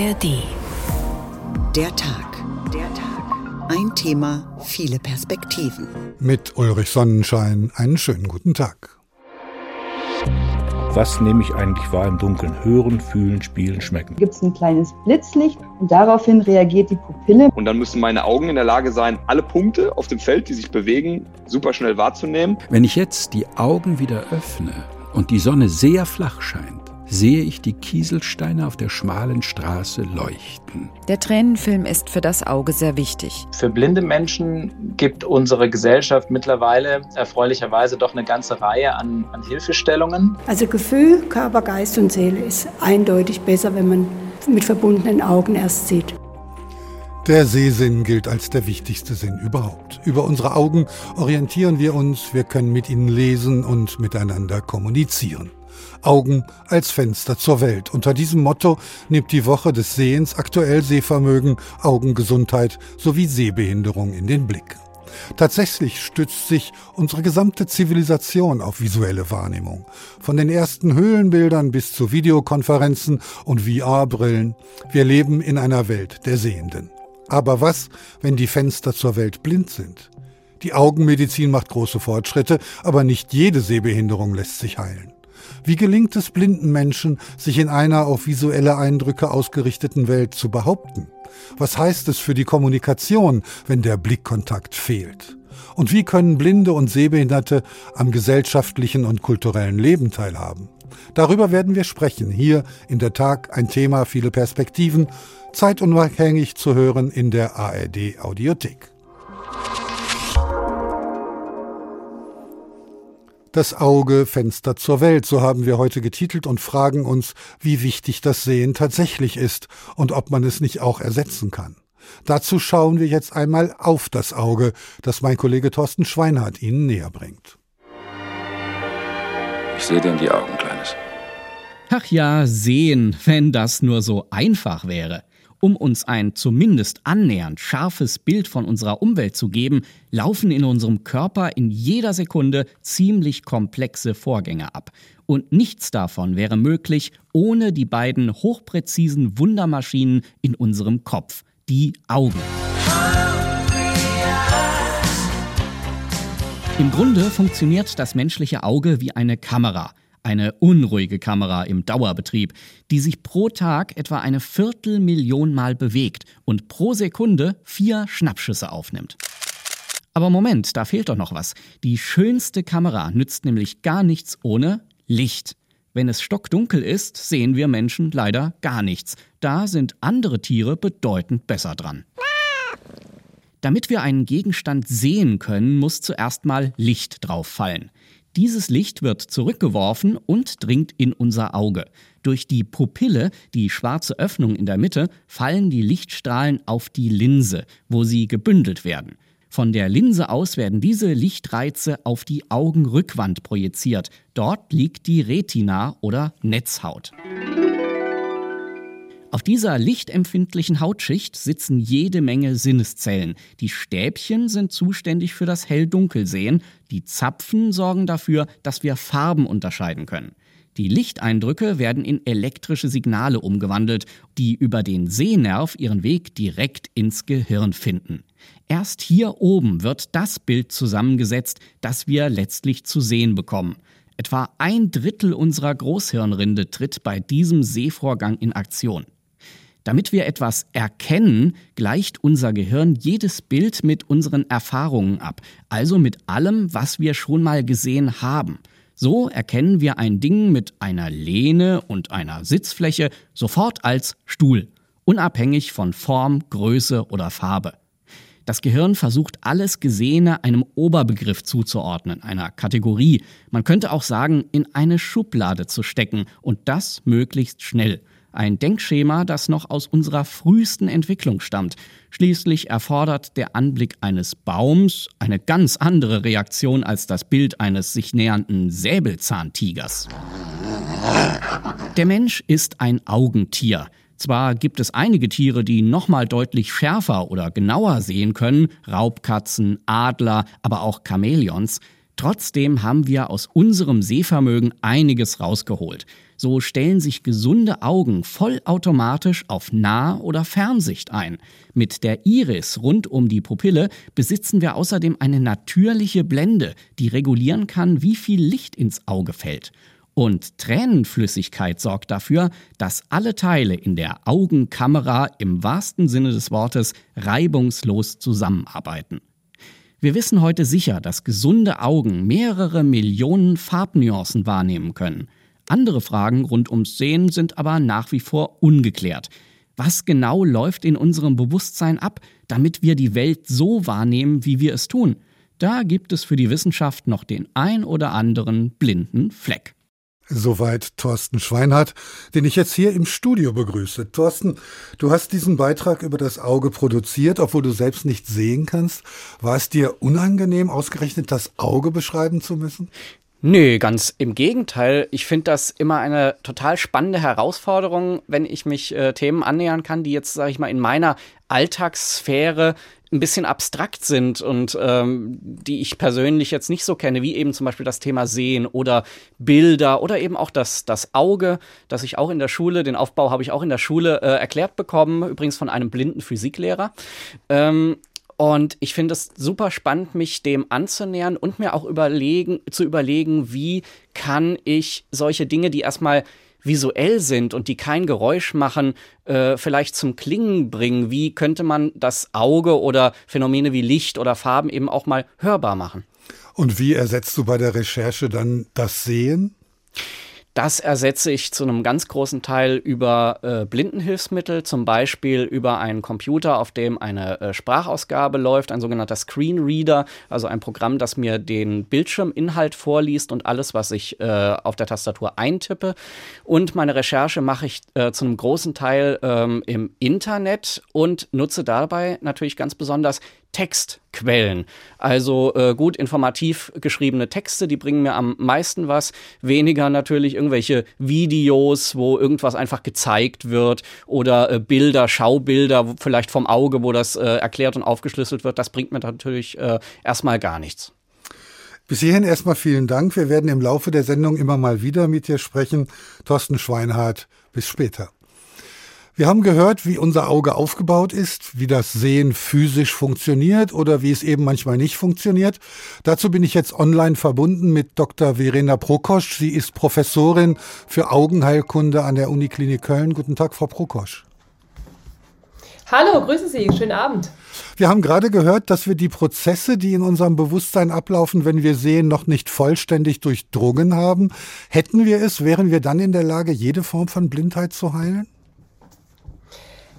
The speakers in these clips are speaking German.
ARD. Der Tag. Der Tag. Ein Thema, viele Perspektiven. Mit Ulrich Sonnenschein einen schönen guten Tag. Was nehme ich eigentlich wahr im Dunkeln? Hören, fühlen, spielen, schmecken. Gibt es ein kleines Blitzlicht und daraufhin reagiert die Pupille. Und dann müssen meine Augen in der Lage sein, alle Punkte auf dem Feld, die sich bewegen, super schnell wahrzunehmen. Wenn ich jetzt die Augen wieder öffne und die Sonne sehr flach scheint, sehe ich die Kieselsteine auf der schmalen Straße leuchten. Der Tränenfilm ist für das Auge sehr wichtig. Für blinde Menschen gibt unsere Gesellschaft mittlerweile erfreulicherweise doch eine ganze Reihe an, an Hilfestellungen. Also Gefühl, Körper, Geist und Seele ist eindeutig besser, wenn man mit verbundenen Augen erst sieht. Der Sehsinn gilt als der wichtigste Sinn überhaupt. Über unsere Augen orientieren wir uns, wir können mit ihnen lesen und miteinander kommunizieren. Augen als Fenster zur Welt. Unter diesem Motto nimmt die Woche des Sehens aktuell Sehvermögen, Augengesundheit sowie Sehbehinderung in den Blick. Tatsächlich stützt sich unsere gesamte Zivilisation auf visuelle Wahrnehmung. Von den ersten Höhlenbildern bis zu Videokonferenzen und VR-Brillen. Wir leben in einer Welt der Sehenden. Aber was, wenn die Fenster zur Welt blind sind? Die Augenmedizin macht große Fortschritte, aber nicht jede Sehbehinderung lässt sich heilen. Wie gelingt es blinden Menschen, sich in einer auf visuelle Eindrücke ausgerichteten Welt zu behaupten? Was heißt es für die Kommunikation, wenn der Blickkontakt fehlt? Und wie können Blinde und Sehbehinderte am gesellschaftlichen und kulturellen Leben teilhaben? Darüber werden wir sprechen, hier in der Tag ein Thema, viele Perspektiven, zeitunabhängig zu hören in der ARD Audiothek. Das Auge Fenster zur Welt, so haben wir heute getitelt und fragen uns, wie wichtig das Sehen tatsächlich ist und ob man es nicht auch ersetzen kann. Dazu schauen wir jetzt einmal auf das Auge, das mein Kollege Thorsten Schweinhardt Ihnen näher bringt. Ich sehe dir in die Augen, Kleines. Ach ja, sehen, wenn das nur so einfach wäre. Um uns ein zumindest annähernd scharfes Bild von unserer Umwelt zu geben, laufen in unserem Körper in jeder Sekunde ziemlich komplexe Vorgänge ab. Und nichts davon wäre möglich ohne die beiden hochpräzisen Wundermaschinen in unserem Kopf, die Augen. Im Grunde funktioniert das menschliche Auge wie eine Kamera eine unruhige Kamera im Dauerbetrieb, die sich pro Tag etwa eine Viertelmillion Mal bewegt und pro Sekunde vier Schnappschüsse aufnimmt. Aber Moment, da fehlt doch noch was. Die schönste Kamera nützt nämlich gar nichts ohne Licht. Wenn es stockdunkel ist, sehen wir Menschen leider gar nichts. Da sind andere Tiere bedeutend besser dran. Damit wir einen Gegenstand sehen können, muss zuerst mal Licht drauf fallen. Dieses Licht wird zurückgeworfen und dringt in unser Auge. Durch die Pupille, die schwarze Öffnung in der Mitte, fallen die Lichtstrahlen auf die Linse, wo sie gebündelt werden. Von der Linse aus werden diese Lichtreize auf die Augenrückwand projiziert. Dort liegt die Retina oder Netzhaut. Auf dieser lichtempfindlichen Hautschicht sitzen jede Menge Sinneszellen. Die Stäbchen sind zuständig für das Hell-Dunkel-Sehen, die Zapfen sorgen dafür, dass wir Farben unterscheiden können. Die Lichteindrücke werden in elektrische Signale umgewandelt, die über den Sehnerv ihren Weg direkt ins Gehirn finden. Erst hier oben wird das Bild zusammengesetzt, das wir letztlich zu sehen bekommen. Etwa ein Drittel unserer Großhirnrinde tritt bei diesem Sehvorgang in Aktion. Damit wir etwas erkennen, gleicht unser Gehirn jedes Bild mit unseren Erfahrungen ab, also mit allem, was wir schon mal gesehen haben. So erkennen wir ein Ding mit einer Lehne und einer Sitzfläche sofort als Stuhl, unabhängig von Form, Größe oder Farbe. Das Gehirn versucht alles Gesehene einem Oberbegriff zuzuordnen, einer Kategorie. Man könnte auch sagen, in eine Schublade zu stecken und das möglichst schnell. Ein Denkschema, das noch aus unserer frühesten Entwicklung stammt. Schließlich erfordert der Anblick eines Baums eine ganz andere Reaktion als das Bild eines sich nähernden Säbelzahntigers. Der Mensch ist ein Augentier. Zwar gibt es einige Tiere, die nochmal deutlich schärfer oder genauer sehen können, Raubkatzen, Adler, aber auch Chamäleons. Trotzdem haben wir aus unserem Sehvermögen einiges rausgeholt. So stellen sich gesunde Augen vollautomatisch auf Nah- oder Fernsicht ein. Mit der Iris rund um die Pupille besitzen wir außerdem eine natürliche Blende, die regulieren kann, wie viel Licht ins Auge fällt. Und Tränenflüssigkeit sorgt dafür, dass alle Teile in der Augenkamera im wahrsten Sinne des Wortes reibungslos zusammenarbeiten. Wir wissen heute sicher, dass gesunde Augen mehrere Millionen Farbnuancen wahrnehmen können. Andere Fragen rund ums Sehen sind aber nach wie vor ungeklärt. Was genau läuft in unserem Bewusstsein ab, damit wir die Welt so wahrnehmen, wie wir es tun? Da gibt es für die Wissenschaft noch den ein oder anderen blinden Fleck. Soweit Thorsten Schweinhardt, den ich jetzt hier im Studio begrüße. Thorsten, du hast diesen Beitrag über das Auge produziert, obwohl du selbst nicht sehen kannst. War es dir unangenehm, ausgerechnet das Auge beschreiben zu müssen? Nö, ganz im Gegenteil. Ich finde das immer eine total spannende Herausforderung, wenn ich mich äh, Themen annähern kann, die jetzt, sage ich mal, in meiner Alltagssphäre ein bisschen abstrakt sind und ähm, die ich persönlich jetzt nicht so kenne, wie eben zum Beispiel das Thema Sehen oder Bilder oder eben auch das, das Auge, das ich auch in der Schule, den Aufbau habe ich auch in der Schule äh, erklärt bekommen, übrigens von einem blinden Physiklehrer. Ähm, und ich finde es super spannend, mich dem anzunähern und mir auch überlegen, zu überlegen, wie kann ich solche Dinge, die erstmal visuell sind und die kein Geräusch machen, äh, vielleicht zum Klingen bringen? Wie könnte man das Auge oder Phänomene wie Licht oder Farben eben auch mal hörbar machen? Und wie ersetzt du bei der Recherche dann das Sehen? Das ersetze ich zu einem ganz großen Teil über äh, Blindenhilfsmittel, zum Beispiel über einen Computer, auf dem eine äh, Sprachausgabe läuft, ein sogenannter Screenreader, also ein Programm, das mir den Bildschirminhalt vorliest und alles, was ich äh, auf der Tastatur eintippe. Und meine Recherche mache ich äh, zu einem großen Teil ähm, im Internet und nutze dabei natürlich ganz besonders Textquellen. Also äh, gut informativ geschriebene Texte, die bringen mir am meisten was. Weniger natürlich irgendwelche Videos, wo irgendwas einfach gezeigt wird oder äh, Bilder, Schaubilder, vielleicht vom Auge, wo das äh, erklärt und aufgeschlüsselt wird. Das bringt mir natürlich äh, erstmal gar nichts. Bis hierhin erstmal vielen Dank. Wir werden im Laufe der Sendung immer mal wieder mit dir sprechen. Thorsten Schweinhardt, bis später. Wir haben gehört, wie unser Auge aufgebaut ist, wie das Sehen physisch funktioniert oder wie es eben manchmal nicht funktioniert. Dazu bin ich jetzt online verbunden mit Dr. Verena Prokosch. Sie ist Professorin für Augenheilkunde an der Uniklinik Köln. Guten Tag, Frau Prokosch. Hallo, grüße Sie, schönen Abend. Wir haben gerade gehört, dass wir die Prozesse, die in unserem Bewusstsein ablaufen, wenn wir sehen, noch nicht vollständig durchdrungen haben. Hätten wir es, wären wir dann in der Lage, jede Form von Blindheit zu heilen?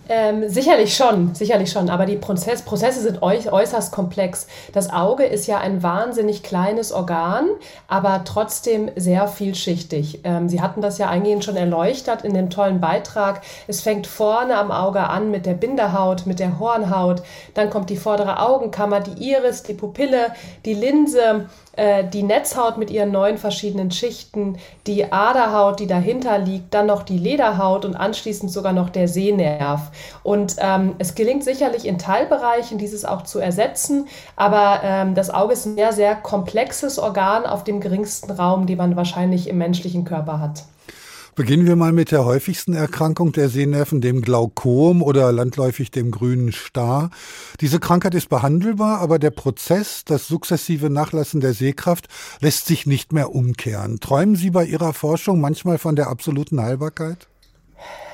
Ähm, sicherlich schon, sicherlich schon, aber die Prozess, Prozesse sind äußerst komplex. Das Auge ist ja ein wahnsinnig kleines Organ, aber trotzdem sehr vielschichtig. Ähm, Sie hatten das ja eingehend schon erleuchtet in dem tollen Beitrag. Es fängt vorne am Auge an mit der Bindehaut, mit der Hornhaut, dann kommt die vordere Augenkammer, die Iris, die Pupille, die Linse, äh, die Netzhaut mit ihren neun verschiedenen Schichten, die Aderhaut, die dahinter liegt, dann noch die Lederhaut und anschließend sogar noch der Sehnerv. Und ähm, es gelingt sicherlich in Teilbereichen, dieses auch zu ersetzen, aber ähm, das Auge ist ein sehr, sehr komplexes Organ auf dem geringsten Raum, den man wahrscheinlich im menschlichen Körper hat. Beginnen wir mal mit der häufigsten Erkrankung der Sehnerven, dem Glaukom oder landläufig dem grünen Star. Diese Krankheit ist behandelbar, aber der Prozess, das sukzessive Nachlassen der Sehkraft, lässt sich nicht mehr umkehren. Träumen Sie bei Ihrer Forschung manchmal von der absoluten Heilbarkeit?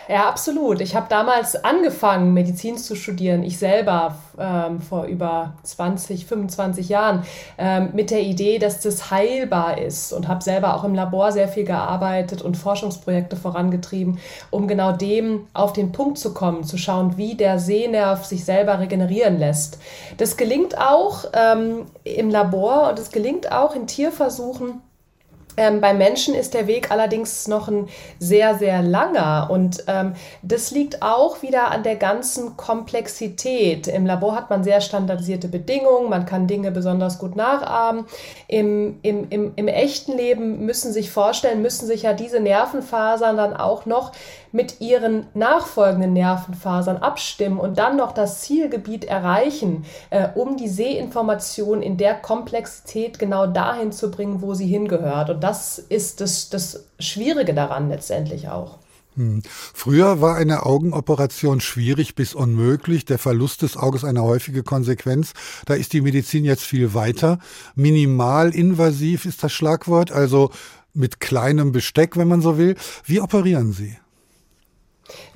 Ja, absolut. Ich habe damals angefangen, Medizin zu studieren, ich selber ähm, vor über 20, 25 Jahren, ähm, mit der Idee, dass das heilbar ist und habe selber auch im Labor sehr viel gearbeitet und Forschungsprojekte vorangetrieben, um genau dem auf den Punkt zu kommen, zu schauen, wie der Sehnerv sich selber regenerieren lässt. Das gelingt auch ähm, im Labor und es gelingt auch in Tierversuchen Ähm, bei Menschen ist der Weg allerdings noch ein sehr, sehr langer und ähm, das liegt auch wieder an der ganzen Komplexität. Im Labor hat man sehr standardisierte Bedingungen, man kann Dinge besonders gut nachahmen. Im, im, im, im echten Leben müssen sich vorstellen, müssen sich ja diese Nervenfasern dann auch noch mit ihren nachfolgenden Nervenfasern abstimmen und dann noch das Zielgebiet erreichen, äh, um die Sehinformation in der Komplexität genau dahin zu bringen, wo sie hingehört. Und das ist das, das Schwierige daran letztendlich auch. Hm. Früher war eine Augenoperation schwierig bis unmöglich, der Verlust des Auges eine häufige Konsequenz. Da ist die Medizin jetzt viel weiter. Minimalinvasiv ist das Schlagwort, also mit kleinem Besteck, wenn man so will. Wie operieren Sie?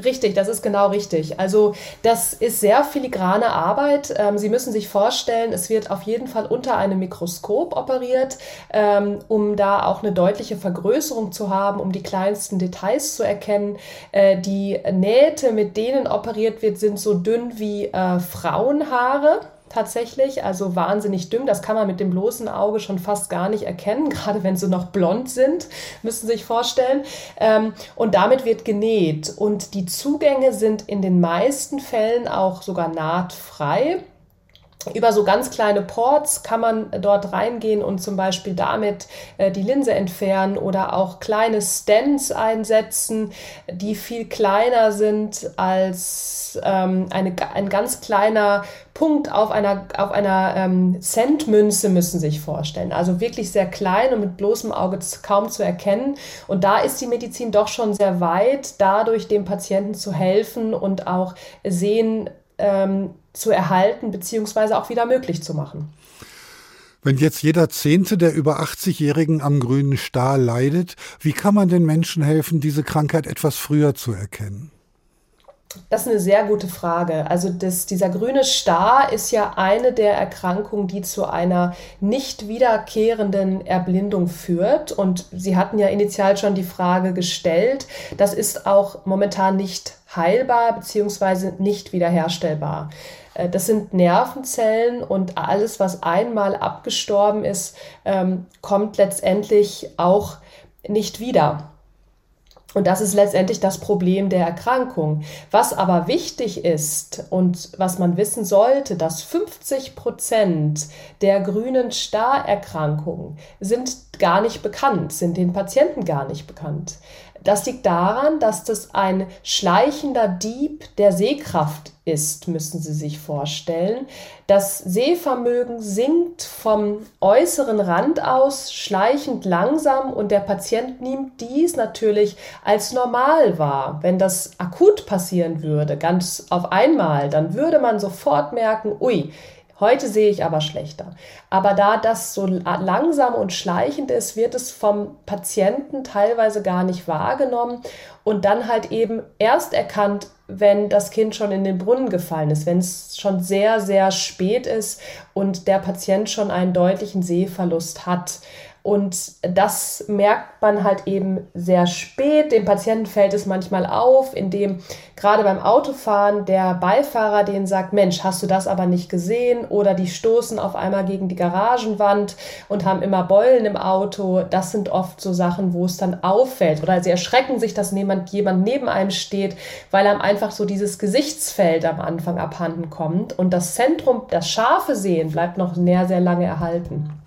Richtig, das ist genau richtig. Also das ist sehr filigrane Arbeit. Ähm, Sie müssen sich vorstellen, es wird auf jeden Fall unter einem Mikroskop operiert, ähm, um da auch eine deutliche Vergrößerung zu haben, um die kleinsten Details zu erkennen. Äh, die Nähte, mit denen operiert wird, sind so dünn wie äh, Frauenhaare tatsächlich, also wahnsinnig dünn. Das kann man mit dem bloßen Auge schon fast gar nicht erkennen, gerade wenn sie noch blond sind, müssen Sie sich vorstellen. Ähm, und damit wird genäht. Und die Zugänge sind in den meisten Fällen auch sogar nahtfrei über so ganz kleine Ports kann man dort reingehen und zum Beispiel damit äh, die Linse entfernen oder auch kleine Stents einsetzen, die viel kleiner sind als ähm, eine, ein ganz kleiner Punkt auf einer, auf einer ähm, Centmünze, müssen Sie sich vorstellen. Also wirklich sehr klein und mit bloßem Auge kaum zu erkennen. Und da ist die Medizin doch schon sehr weit, dadurch dem Patienten zu helfen und auch sehen, ähm, zu erhalten beziehungsweise auch wieder möglich zu machen. Wenn jetzt jeder Zehnte der über 80-Jährigen am grünen Star leidet, wie kann man den Menschen helfen, diese Krankheit etwas früher zu erkennen? Das ist eine sehr gute Frage. Also das, dieser grüne Star ist ja eine der Erkrankungen, die zu einer nicht wiederkehrenden Erblindung führt. Und Sie hatten ja initial schon die Frage gestellt. Das ist auch momentan nicht heilbar bzw. nicht wiederherstellbar. Äh, das sind Nervenzellen und alles, was einmal abgestorben ist, ähm, kommt letztendlich auch nicht wieder. Und das ist letztendlich das Problem der Erkrankung. Was aber wichtig ist und was man wissen sollte, dass 50 Prozent der grünen Starerkrankungen sind gar nicht bekannt, sind den Patienten gar nicht bekannt. Das liegt daran, dass das ein schleichender Dieb der Sehkraft ist, müssen Sie sich vorstellen. Das Sehvermögen sinkt vom äußeren Rand aus schleichend langsam und der Patient nimmt dies natürlich als normal wahr. Wenn das akut passieren würde, ganz auf einmal, dann würde man sofort merken, ui, Heute sehe ich aber schlechter. Aber da das so langsam und schleichend ist, wird es vom Patienten teilweise gar nicht wahrgenommen und dann halt eben erst erkannt, wenn das Kind schon in den Brunnen gefallen ist, wenn es schon sehr, sehr spät ist und der Patient schon einen deutlichen Sehverlust hat. Und das merkt man halt eben sehr spät. Dem Patienten fällt es manchmal auf, indem gerade beim Autofahren der Beifahrer denen sagt, Mensch, hast du das aber nicht gesehen? Oder die stoßen auf einmal gegen die Garagenwand und haben immer Beulen im Auto. Das sind oft so Sachen, wo es dann auffällt. Oder sie erschrecken sich, dass jemand, jemand neben einem steht, weil einem einfach so dieses Gesichtsfeld am Anfang abhanden kommt. Und das Zentrum, das scharfe Sehen bleibt noch sehr, sehr lange erhalten.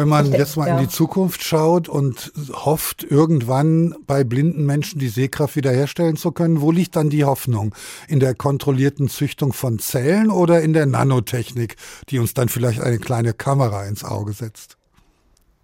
Wenn man jetzt mal ja. in die Zukunft schaut und hofft, irgendwann bei blinden Menschen die Sehkraft wiederherstellen zu können, wo liegt dann die Hoffnung? In der kontrollierten Züchtung von Zellen oder in der Nanotechnik, die uns dann vielleicht eine kleine Kamera ins Auge setzt?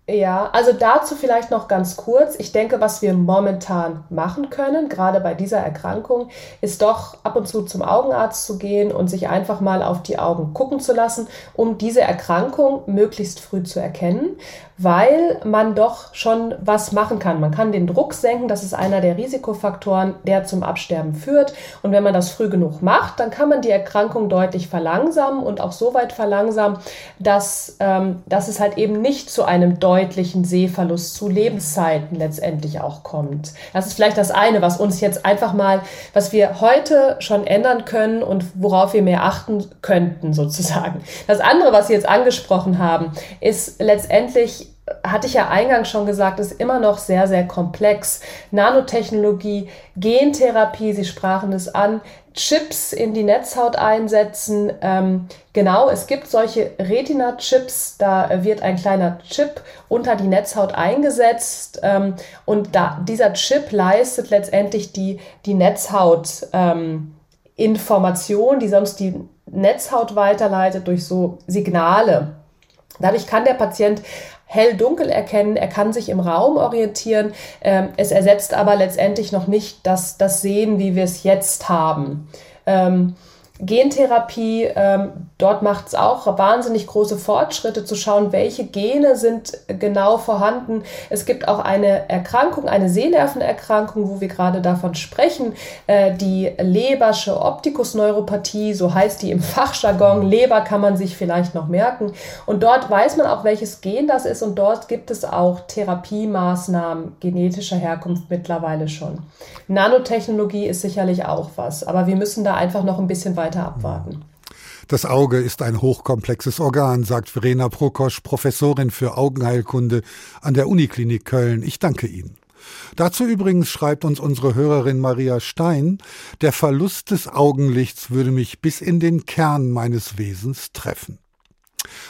Ja, also dazu vielleicht noch ganz kurz. Ich denke, was wir momentan machen können, gerade bei dieser Erkrankung, ist doch ab und zu zum Augenarzt zu gehen und sich einfach mal auf die Augen gucken zu lassen, um diese Erkrankung möglichst früh zu erkennen weil man doch schon was machen kann. Man kann den Druck senken, das ist einer der Risikofaktoren, der zum Absterben führt. Und wenn man das früh genug macht, dann kann man die Erkrankung deutlich verlangsamen und auch so weit verlangsamen, dass, ähm, dass es halt eben nicht zu einem deutlichen Sehverlust zu Lebenszeiten letztendlich auch kommt. Das ist vielleicht das eine, was uns jetzt einfach mal, was wir heute schon ändern können und worauf wir mehr achten könnten sozusagen. Das andere, was Sie jetzt angesprochen haben, ist letztendlich hatte ich ja eingangs schon gesagt, ist immer noch sehr, sehr komplex. Nanotechnologie, Gentherapie, Sie sprachen es an, Chips in die Netzhaut einsetzen. Ähm, genau, es gibt solche Retina-Chips, da wird ein kleiner Chip unter die Netzhaut eingesetzt ähm, und da, dieser Chip leistet letztendlich die, die Netzhaut-Information, ähm, die sonst die Netzhaut weiterleitet durch so Signale. Dadurch kann der Patient hell-dunkel erkennen, er kann sich im Raum orientieren. Ähm, es ersetzt aber letztendlich noch nicht das, das Sehen, wie wir es jetzt haben. Ähm, Gentherapie, ähm, dort macht es auch wahnsinnig große Fortschritte zu schauen, welche Gene sind genau vorhanden. Es gibt auch eine Erkrankung, eine Sehnervenerkrankung, wo wir gerade davon sprechen, äh, die Lebersche Optikusneuropathie, so heißt die im Fachjargon. Leber kann man sich vielleicht noch merken. Und dort weiß man auch, welches Gen das ist und dort gibt es auch Therapiemaßnahmen genetischer Herkunft mittlerweile schon. Nanotechnologie ist sicherlich auch was, aber wir müssen da einfach noch ein bisschen weiter weiter abwarten. Das Auge ist ein hochkomplexes Organ, sagt Verena Prokosch, Professorin für Augenheilkunde an der Uniklinik Köln. Ich danke Ihnen. Dazu übrigens schreibt uns unsere Hörerin Maria Stein, der Verlust des Augenlichts würde mich bis in den Kern meines Wesens treffen.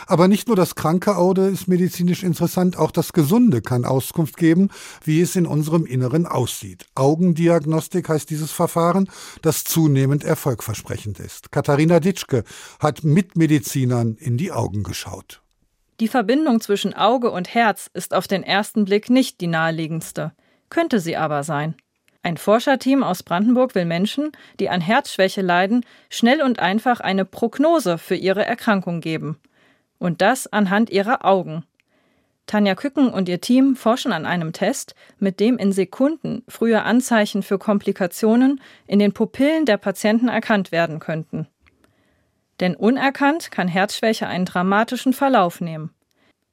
Aber nicht nur das kranke Auge ist medizinisch interessant, auch das Gesunde kann Auskunft geben, wie es in unserem Inneren aussieht. Augendiagnostik heißt dieses Verfahren, das zunehmend erfolgversprechend ist. Katharina Ditschke hat mit Medizinern in die Augen geschaut. Die Verbindung zwischen Auge und Herz ist auf den ersten Blick nicht die naheliegendste, könnte sie aber sein. Ein Forscherteam aus Brandenburg will Menschen, die an Herzschwäche leiden, schnell und einfach eine Prognose für ihre Erkrankung geben. Und das anhand ihrer Augen. Tanja Kücken und ihr Team forschen an einem Test, mit dem in Sekunden frühe Anzeichen für Komplikationen in den Pupillen der Patienten erkannt werden könnten. Denn unerkannt kann Herzschwäche einen dramatischen Verlauf nehmen.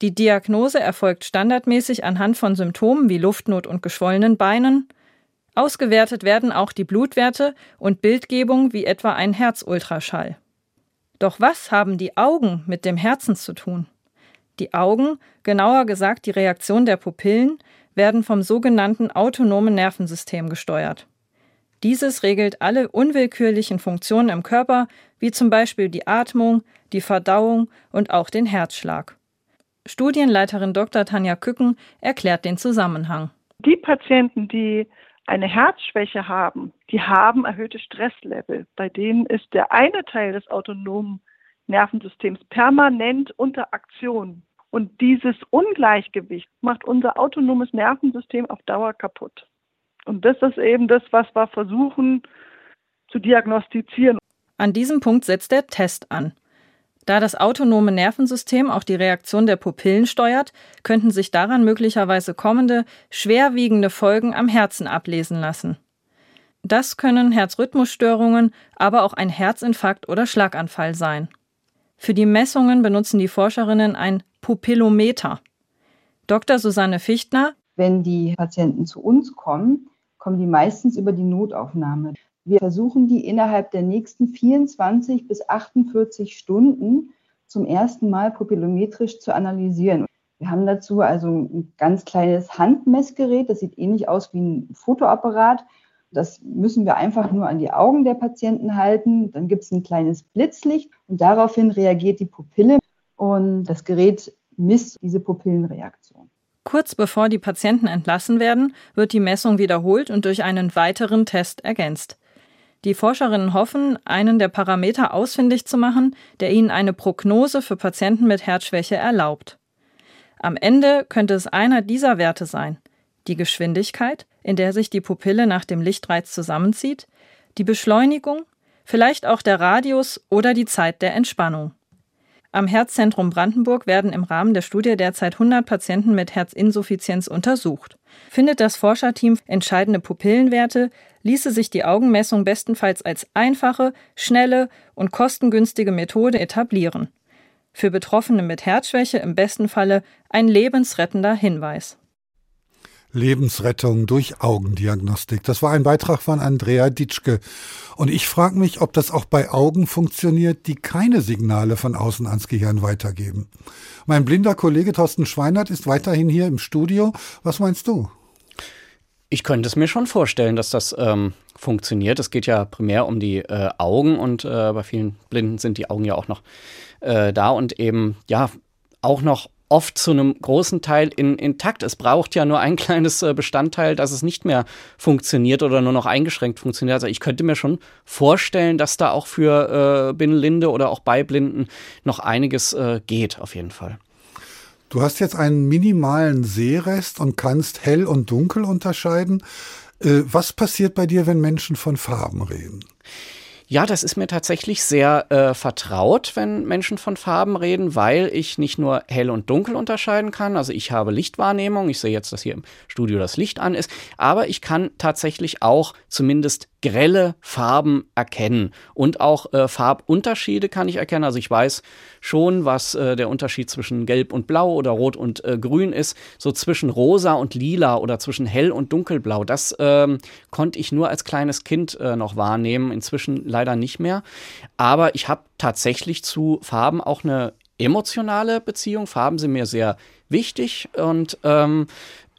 Die Diagnose erfolgt standardmäßig anhand von Symptomen wie Luftnot und geschwollenen Beinen. Ausgewertet werden auch die Blutwerte und Bildgebung wie etwa ein Herzultraschall. Doch was haben die Augen mit dem Herzen zu tun? Die Augen, genauer gesagt die Reaktion der Pupillen, werden vom sogenannten autonomen Nervensystem gesteuert. Dieses regelt alle unwillkürlichen Funktionen im Körper, wie zum Beispiel die Atmung, die Verdauung und auch den Herzschlag. Studienleiterin Dr. Tanja Kücken erklärt den Zusammenhang. Die Patienten, die eine Herzschwäche haben, die haben erhöhte Stresslevel. Bei denen ist der eine Teil des autonomen Nervensystems permanent unter Aktion. Und dieses Ungleichgewicht macht unser autonomes Nervensystem auf Dauer kaputt. Und das ist eben das, was wir versuchen zu diagnostizieren. An diesem Punkt setzt der Test an. Da das autonome Nervensystem auch die Reaktion der Pupillen steuert, könnten sich daran möglicherweise kommende, schwerwiegende Folgen am Herzen ablesen lassen. Das können Herzrhythmusstörungen, aber auch ein Herzinfarkt oder Schlaganfall sein. Für die Messungen benutzen die Forscherinnen ein Pupillometer. Dr. Susanne Fichtner. Wenn die Patienten zu uns kommen, kommen die meistens über die Notaufnahme. Wir versuchen die innerhalb der nächsten 24 bis 48 Stunden zum ersten Mal pupillometrisch zu analysieren. Wir haben dazu also ein ganz kleines Handmessgerät, das sieht ähnlich aus wie ein Fotoapparat. Das müssen wir einfach nur an die Augen der Patienten halten. Dann gibt es ein kleines Blitzlicht und daraufhin reagiert die Pupille und das Gerät misst diese Pupillenreaktion. Kurz bevor die Patienten entlassen werden, wird die Messung wiederholt und durch einen weiteren Test ergänzt. Die Forscherinnen hoffen, einen der Parameter ausfindig zu machen, der ihnen eine Prognose für Patienten mit Herzschwäche erlaubt. Am Ende könnte es einer dieser Werte sein. Die Geschwindigkeit, in der sich die Pupille nach dem Lichtreiz zusammenzieht, die Beschleunigung, vielleicht auch der Radius oder die Zeit der Entspannung. Am Herzzentrum Brandenburg werden im Rahmen der Studie derzeit 100 Patienten mit Herzinsuffizienz untersucht. Findet das Forscherteam entscheidende Pupillenwerte, ließe sich die Augenmessung bestenfalls als einfache, schnelle und kostengünstige Methode etablieren. Für Betroffene mit Herzschwäche im besten Falle ein lebensrettender Hinweis. Lebensrettung durch Augendiagnostik. Das war ein Beitrag von Andrea Ditschke. Und ich frage mich, ob das auch bei Augen funktioniert, die keine Signale von außen ans Gehirn weitergeben. Mein blinder Kollege Thorsten Schweinert ist weiterhin hier im Studio. Was meinst du? Ich könnte es mir schon vorstellen, dass das ähm, funktioniert. Es geht ja primär um die äh, Augen und äh, bei vielen Blinden sind die Augen ja auch noch äh, da und eben ja auch noch oft zu einem großen Teil in, intakt. Es braucht ja nur ein kleines äh, Bestandteil, dass es nicht mehr funktioniert oder nur noch eingeschränkt funktioniert. Also ich könnte mir schon vorstellen, dass da auch für äh, Binnenlinde oder auch bei Blinden noch einiges äh, geht, auf jeden Fall. Du hast jetzt einen minimalen Sehrest und kannst hell und dunkel unterscheiden. Äh, was passiert bei dir, wenn Menschen von Farben reden? Ja, das ist mir tatsächlich sehr äh, vertraut, wenn Menschen von Farben reden, weil ich nicht nur hell und dunkel unterscheiden kann. Also ich habe Lichtwahrnehmung. Ich sehe jetzt, dass hier im Studio das Licht an ist. Aber ich kann tatsächlich auch zumindest grelle Farben erkennen. Und auch äh, Farbunterschiede kann ich erkennen. Also ich weiß schon, was äh, der Unterschied zwischen Gelb und Blau oder Rot und äh, Grün ist. So zwischen Rosa und Lila oder zwischen Hell und Dunkelblau. Das ähm, konnte ich nur als kleines Kind äh, noch wahrnehmen. Inzwischen leider nicht mehr. Aber ich habe tatsächlich zu Farben auch eine emotionale Beziehung. Farben sind mir sehr wichtig und ähm,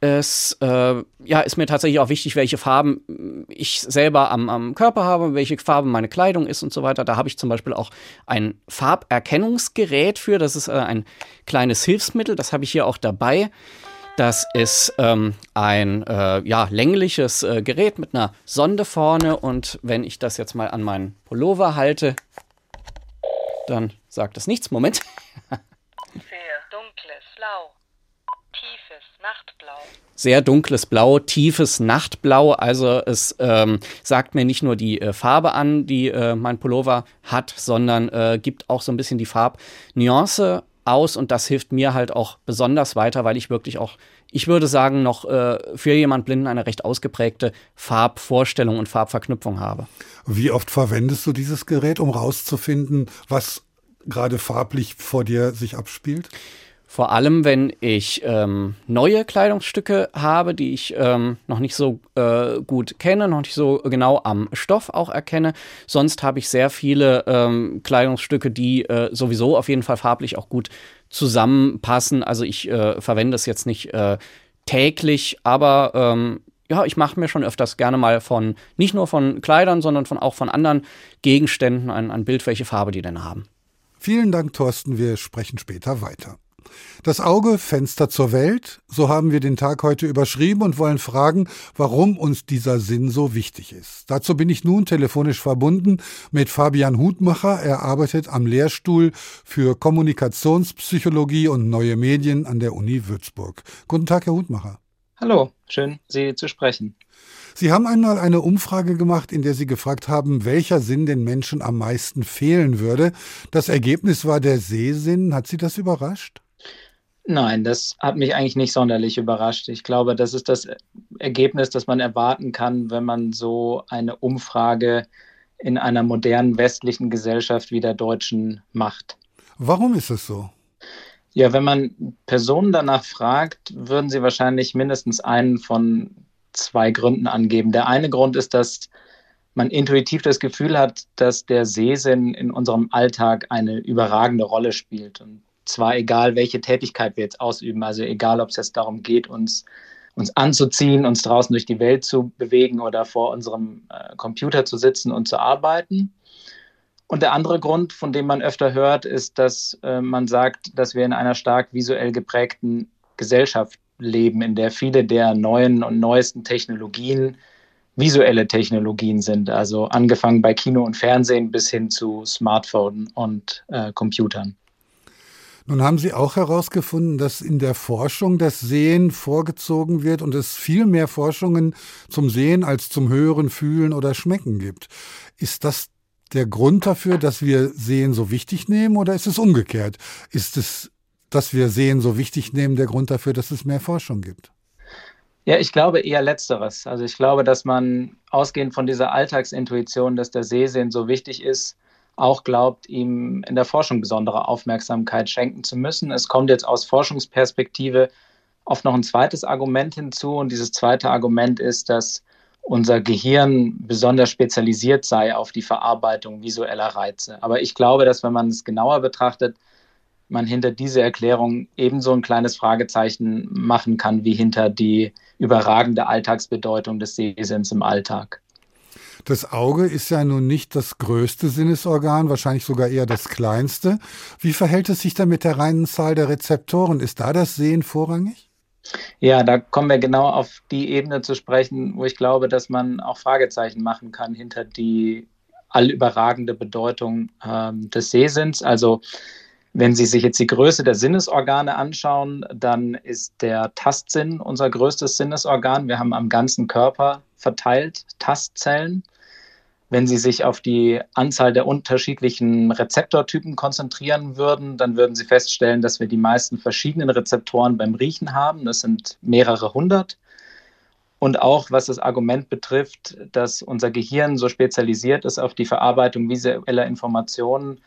es äh, ja, ist mir tatsächlich auch wichtig, welche Farben ich selber am, am Körper habe, welche Farbe meine Kleidung ist und so weiter. Da habe ich zum Beispiel auch ein Farberkennungsgerät für. Das ist äh, ein kleines Hilfsmittel. Das habe ich hier auch dabei. Das ist ähm, ein äh, ja, längliches äh, Gerät mit einer Sonde vorne. Und wenn ich das jetzt mal an meinen Pullover halte, dann sagt das nichts. Moment. Sehr dunkles Blau. Tiefes Nachtblau. Sehr dunkles Blau, tiefes Nachtblau. Also es ähm, sagt mir nicht nur die äh, Farbe an, die äh, mein Pullover hat, sondern äh, gibt auch so ein bisschen die Farbnuance aus und das hilft mir halt auch besonders weiter, weil ich wirklich auch, ich würde sagen, noch äh, für jemand Blinden eine recht ausgeprägte Farbvorstellung und Farbverknüpfung habe. Wie oft verwendest du dieses Gerät, um rauszufinden, was gerade farblich vor dir sich abspielt? Vor allem, wenn ich ähm, neue Kleidungsstücke habe, die ich ähm, noch nicht so äh, gut kenne, noch nicht so genau am Stoff auch erkenne. Sonst habe ich sehr viele ähm, Kleidungsstücke, die äh, sowieso auf jeden Fall farblich auch gut zusammenpassen. Also ich äh, verwende es jetzt nicht äh, täglich, aber ähm, ja, ich mache mir schon öfters gerne mal von, nicht nur von Kleidern, sondern von, auch von anderen Gegenständen ein, ein Bild, welche Farbe die denn haben. Vielen Dank, Thorsten. Wir sprechen später weiter. Das Auge Fenster zur Welt, so haben wir den Tag heute überschrieben und wollen fragen, warum uns dieser Sinn so wichtig ist. Dazu bin ich nun telefonisch verbunden mit Fabian Hutmacher. Er arbeitet am Lehrstuhl für Kommunikationspsychologie und neue Medien an der Uni Würzburg. Guten Tag, Herr Hutmacher. Hallo, schön, Sie zu sprechen. Sie haben einmal eine Umfrage gemacht, in der Sie gefragt haben, welcher Sinn den Menschen am meisten fehlen würde. Das Ergebnis war der Sehsinn. Hat Sie das überrascht? Nein, das hat mich eigentlich nicht sonderlich überrascht. Ich glaube, das ist das Ergebnis, das man erwarten kann, wenn man so eine Umfrage in einer modernen westlichen Gesellschaft wie der deutschen macht. Warum ist es so? Ja, wenn man Personen danach fragt, würden sie wahrscheinlich mindestens einen von zwei Gründen angeben. Der eine Grund ist, dass man intuitiv das Gefühl hat, dass der Sehsinn in unserem Alltag eine überragende Rolle spielt. Und zwar egal, welche Tätigkeit wir jetzt ausüben, also egal, ob es jetzt darum geht, uns, uns anzuziehen, uns draußen durch die Welt zu bewegen oder vor unserem äh, Computer zu sitzen und zu arbeiten. Und der andere Grund, von dem man öfter hört, ist, dass äh, man sagt, dass wir in einer stark visuell geprägten Gesellschaft leben, in der viele der neuen und neuesten Technologien visuelle Technologien sind, also angefangen bei Kino und Fernsehen bis hin zu Smartphones und äh, Computern. Nun haben Sie auch herausgefunden, dass in der Forschung das Sehen vorgezogen wird und es viel mehr Forschungen zum Sehen als zum Hören, Fühlen oder Schmecken gibt. Ist das der Grund dafür, dass wir Sehen so wichtig nehmen oder ist es umgekehrt? Ist es, dass wir Sehen so wichtig nehmen, der Grund dafür, dass es mehr Forschung gibt? Ja, ich glaube eher letzteres. Also ich glaube, dass man ausgehend von dieser Alltagsintuition, dass der Sehsinn so wichtig ist, auch glaubt, ihm in der Forschung besondere Aufmerksamkeit schenken zu müssen. Es kommt jetzt aus Forschungsperspektive oft noch ein zweites Argument hinzu. Und dieses zweite Argument ist, dass unser Gehirn besonders spezialisiert sei auf die Verarbeitung visueller Reize. Aber ich glaube, dass wenn man es genauer betrachtet, man hinter diese Erklärung ebenso ein kleines Fragezeichen machen kann wie hinter die überragende Alltagsbedeutung des Sehsinns im Alltag. Das Auge ist ja nun nicht das größte Sinnesorgan, wahrscheinlich sogar eher das kleinste. Wie verhält es sich dann mit der reinen Zahl der Rezeptoren? Ist da das Sehen vorrangig? Ja, da kommen wir genau auf die Ebene zu sprechen, wo ich glaube, dass man auch Fragezeichen machen kann hinter die allüberragende Bedeutung ähm, des Sehsinns. Also wenn Sie sich jetzt die Größe der Sinnesorgane anschauen, dann ist der Tastsinn unser größtes Sinnesorgan. Wir haben am ganzen Körper verteilt Tastzellen. Wenn Sie sich auf die Anzahl der unterschiedlichen Rezeptortypen konzentrieren würden, dann würden Sie feststellen, dass wir die meisten verschiedenen Rezeptoren beim Riechen haben. Das sind mehrere hundert. Und auch was das Argument betrifft, dass unser Gehirn so spezialisiert ist auf die Verarbeitung visueller Informationen,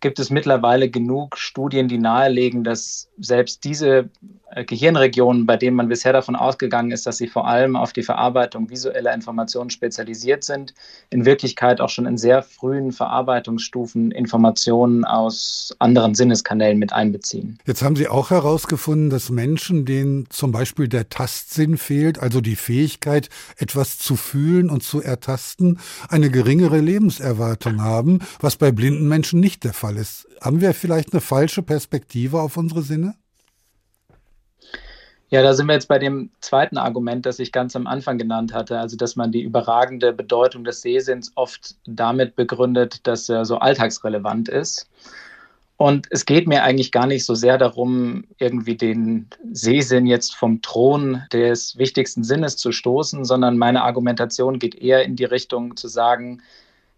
gibt es mittlerweile genug Studien, die nahelegen, dass selbst diese äh, Gehirnregionen, bei denen man bisher davon ausgegangen ist, dass sie vor allem auf die Verarbeitung visueller Informationen spezialisiert sind, in Wirklichkeit auch schon in sehr frühen Verarbeitungsstufen Informationen aus anderen Sinneskanälen mit einbeziehen. Jetzt haben Sie auch herausgefunden, dass Menschen, denen zum Beispiel der Tastsinn fehlt, also die Fähigkeit, etwas zu fühlen und zu ertasten, eine geringere Lebenserwartung haben, was bei blinden Menschen nicht der Fall Fall ist. Haben wir vielleicht eine falsche Perspektive auf unsere Sinne? Ja, da sind wir jetzt bei dem zweiten Argument, das ich ganz am Anfang genannt hatte, also dass man die überragende Bedeutung des Sehsinns oft damit begründet, dass er so alltagsrelevant ist. Und es geht mir eigentlich gar nicht so sehr darum, irgendwie den Sehsinn jetzt vom Thron des wichtigsten Sinnes zu stoßen, sondern meine Argumentation geht eher in die Richtung zu sagen,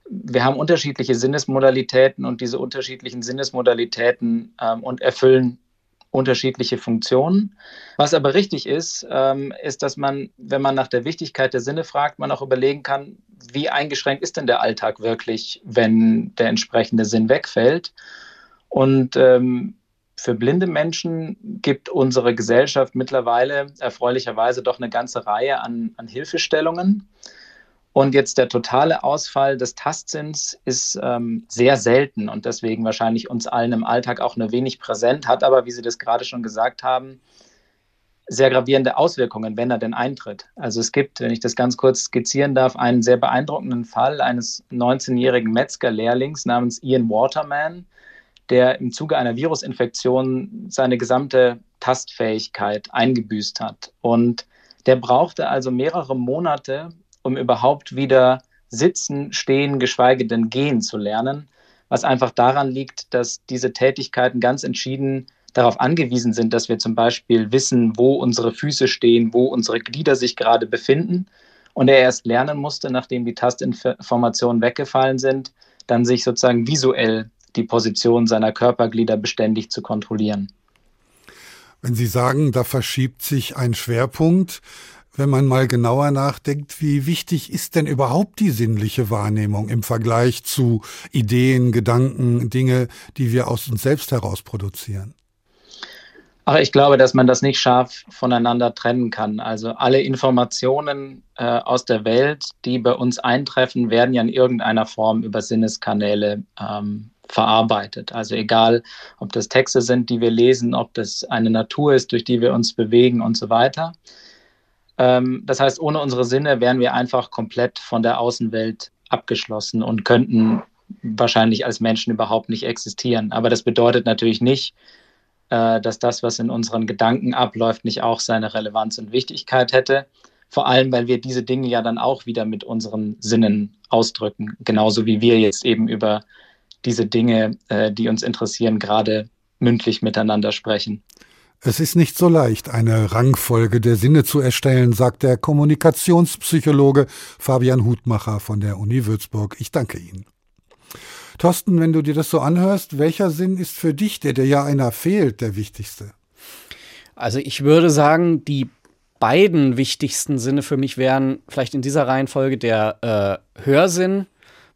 wir haben unterschiedliche Sinnesmodalitäten und diese unterschiedlichen Sinnesmodalitäten ähm, und erfüllen unterschiedliche Funktionen. Was aber richtig ist, ähm, ist, dass man, wenn man nach der Wichtigkeit der Sinne fragt, man auch überlegen kann, wie eingeschränkt ist denn der Alltag wirklich, wenn der entsprechende Sinn wegfällt. Und ähm, für blinde Menschen gibt unsere Gesellschaft mittlerweile erfreulicherweise doch eine ganze Reihe an, an Hilfestellungen. Und jetzt der totale Ausfall des Tastsinns ist ähm, sehr selten und deswegen wahrscheinlich uns allen im Alltag auch nur wenig präsent, hat aber, wie Sie das gerade schon gesagt haben, sehr gravierende Auswirkungen, wenn er denn eintritt. Also es gibt, wenn ich das ganz kurz skizzieren darf, einen sehr beeindruckenden Fall eines 19-jährigen Metzgerlehrlings namens Ian Waterman, der im Zuge einer Virusinfektion seine gesamte Tastfähigkeit eingebüßt hat. Und der brauchte also mehrere Monate, um überhaupt wieder sitzen, stehen, geschweige denn gehen zu lernen, was einfach daran liegt, dass diese Tätigkeiten ganz entschieden darauf angewiesen sind, dass wir zum Beispiel wissen, wo unsere Füße stehen, wo unsere Glieder sich gerade befinden. Und er erst lernen musste, nachdem die Tastinformationen weggefallen sind, dann sich sozusagen visuell die Position seiner Körperglieder beständig zu kontrollieren. Wenn Sie sagen, da verschiebt sich ein Schwerpunkt, wenn man mal genauer nachdenkt, wie wichtig ist denn überhaupt die sinnliche Wahrnehmung im Vergleich zu Ideen, Gedanken, Dinge, die wir aus uns selbst heraus produzieren? Ach, ich glaube, dass man das nicht scharf voneinander trennen kann. Also alle Informationen äh, aus der Welt, die bei uns eintreffen, werden ja in irgendeiner Form über Sinneskanäle ähm, verarbeitet. Also egal, ob das Texte sind, die wir lesen, ob das eine Natur ist, durch die wir uns bewegen und so weiter. Ähm, das heißt, ohne unsere Sinne wären wir einfach komplett von der Außenwelt abgeschlossen und könnten wahrscheinlich als Menschen überhaupt nicht existieren. Aber das bedeutet natürlich nicht, äh, dass das, was in unseren Gedanken abläuft, nicht auch seine Relevanz und Wichtigkeit hätte. Vor allem, weil wir diese Dinge ja dann auch wieder mit unseren Sinnen ausdrücken, genauso wie wir jetzt eben über diese Dinge, äh, die uns interessieren, gerade mündlich miteinander sprechen. Es ist nicht so leicht, eine Rangfolge der Sinne zu erstellen, sagt der Kommunikationspsychologe Fabian Hutmacher von der Uni Würzburg. Ich danke Ihnen. Thorsten, wenn du dir das so anhörst, welcher Sinn ist für dich, der dir ja einer fehlt, der wichtigste? Also ich würde sagen, die beiden wichtigsten Sinne für mich wären vielleicht in dieser Reihenfolge der äh, Hörsinn,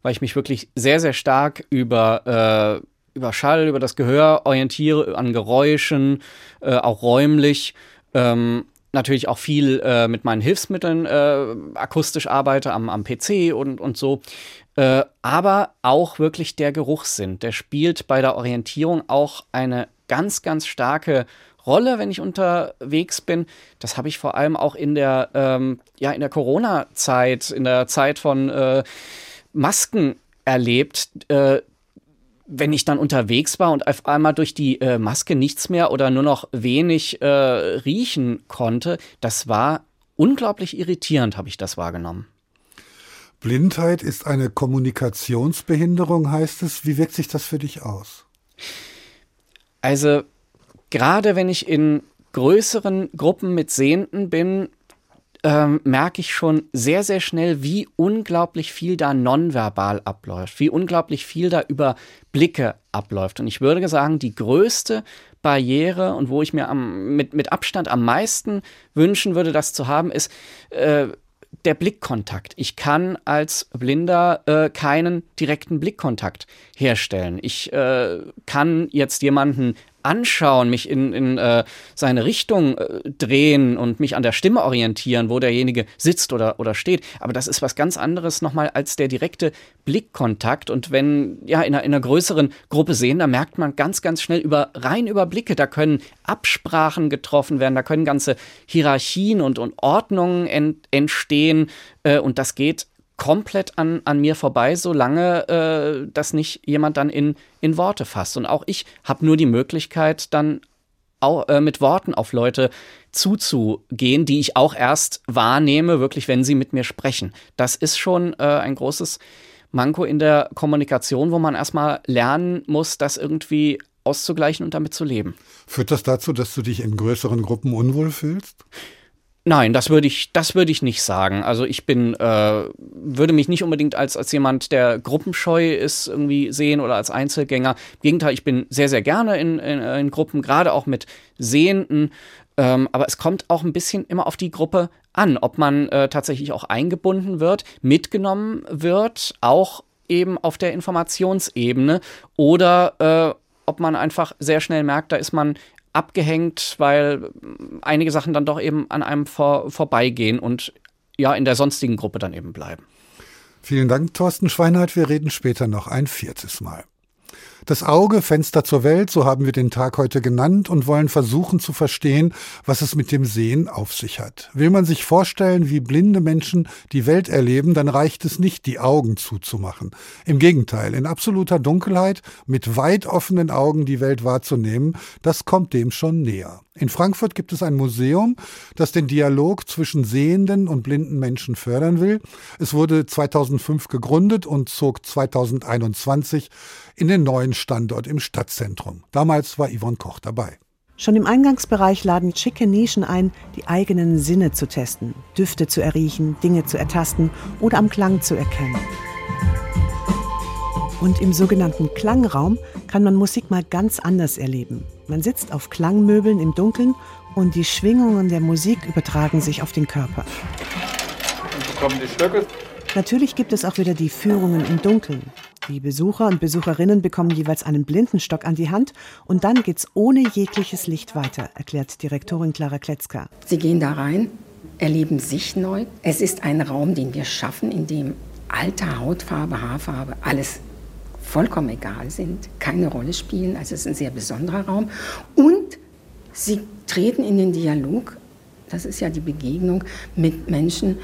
weil ich mich wirklich sehr, sehr stark über äh, über Schall, über das Gehör orientiere, an Geräuschen, äh, auch räumlich. ähm, natürlich auch viel äh, mit meinen Hilfsmitteln äh, akustisch arbeite, am, am PC und, und so. Äh, aber auch wirklich der Geruchssinn, der spielt bei der Orientierung auch eine ganz, ganz starke Rolle, wenn ich unterwegs bin. Das habe ich vor allem auch in der, ähm, ja, in der Corona-Zeit, in der Zeit von äh, Masken erlebt. Wenn ich dann unterwegs war und auf einmal durch die äh, Maske nichts mehr oder nur noch wenig äh, riechen konnte, das war unglaublich irritierend, habe ich das wahrgenommen. Blindheit ist eine Kommunikationsbehinderung, heißt es. Wie wirkt sich das für dich aus? Also gerade wenn ich in größeren Gruppen mit Sehenden bin, ähm, merke ich schon sehr, sehr schnell, wie unglaublich viel da nonverbal abläuft, wie unglaublich viel da über Blicke abläuft. Und ich würde sagen, die größte Barriere und wo ich mir am, mit, mit Abstand am meisten wünschen würde, das zu haben, ist äh, der Blickkontakt. Ich kann als Blinder äh, keinen direkten Blickkontakt herstellen. Ich äh, kann jetzt jemanden anschauen, mich in, in äh, seine Richtung äh, drehen und mich an der Stimme orientieren, wo derjenige sitzt oder, oder steht. Aber das ist was ganz anderes nochmal als der direkte Blickkontakt. Und wenn, ja, in einer, in einer größeren Gruppe sehen, da merkt man ganz, ganz schnell über, rein über Blicke, da können Absprachen getroffen werden, da können ganze Hierarchien und, und Ordnungen ent, entstehen. Äh, und das geht komplett an, an mir vorbei, solange äh, das nicht jemand dann in, in Worte fasst. Und auch ich habe nur die Möglichkeit, dann auch, äh, mit Worten auf Leute zuzugehen, die ich auch erst wahrnehme, wirklich, wenn sie mit mir sprechen. Das ist schon äh, ein großes Manko in der Kommunikation, wo man erstmal lernen muss, das irgendwie auszugleichen und damit zu leben. Führt das dazu, dass du dich in größeren Gruppen unwohl fühlst? Nein, das würde ich, das würde ich nicht sagen. Also ich bin, äh, würde mich nicht unbedingt als, als jemand, der gruppenscheu ist, irgendwie sehen oder als Einzelgänger. Im Gegenteil, ich bin sehr, sehr gerne in, in, in Gruppen, gerade auch mit Sehenden. Ähm, aber es kommt auch ein bisschen immer auf die Gruppe an, ob man äh, tatsächlich auch eingebunden wird, mitgenommen wird, auch eben auf der Informationsebene oder äh, ob man einfach sehr schnell merkt, da ist man abgehängt, weil einige Sachen dann doch eben an einem vor, vorbeigehen und ja in der sonstigen Gruppe dann eben bleiben. Vielen Dank, Thorsten Schweinhardt. Wir reden später noch ein viertes Mal. Das Auge, Fenster zur Welt, so haben wir den Tag heute genannt und wollen versuchen zu verstehen, was es mit dem Sehen auf sich hat. Will man sich vorstellen, wie blinde Menschen die Welt erleben, dann reicht es nicht, die Augen zuzumachen. Im Gegenteil, in absoluter Dunkelheit, mit weit offenen Augen die Welt wahrzunehmen, das kommt dem schon näher. In Frankfurt gibt es ein Museum, das den Dialog zwischen sehenden und blinden Menschen fördern will. Es wurde 2005 gegründet und zog 2021 in den neuen Standort im Stadtzentrum. Damals war Yvonne Koch dabei. Schon im Eingangsbereich laden schicke Nischen ein, die eigenen Sinne zu testen, Düfte zu erriechen, Dinge zu ertasten oder am Klang zu erkennen. Und im sogenannten Klangraum kann man Musik mal ganz anders erleben. Man sitzt auf Klangmöbeln im Dunkeln und die Schwingungen der Musik übertragen sich auf den Körper. kommen die Stöcke. Natürlich gibt es auch wieder die Führungen im Dunkeln. Die Besucher und Besucherinnen bekommen jeweils einen Blindenstock an die Hand und dann geht's ohne jegliches Licht weiter, erklärt Direktorin Clara Kletzka. Sie gehen da rein, erleben sich neu. Es ist ein Raum, den wir schaffen, in dem Alter, Hautfarbe, Haarfarbe, alles vollkommen egal sind, keine Rolle spielen. Also es ist ein sehr besonderer Raum. Und sie treten in den Dialog, das ist ja die Begegnung mit Menschen,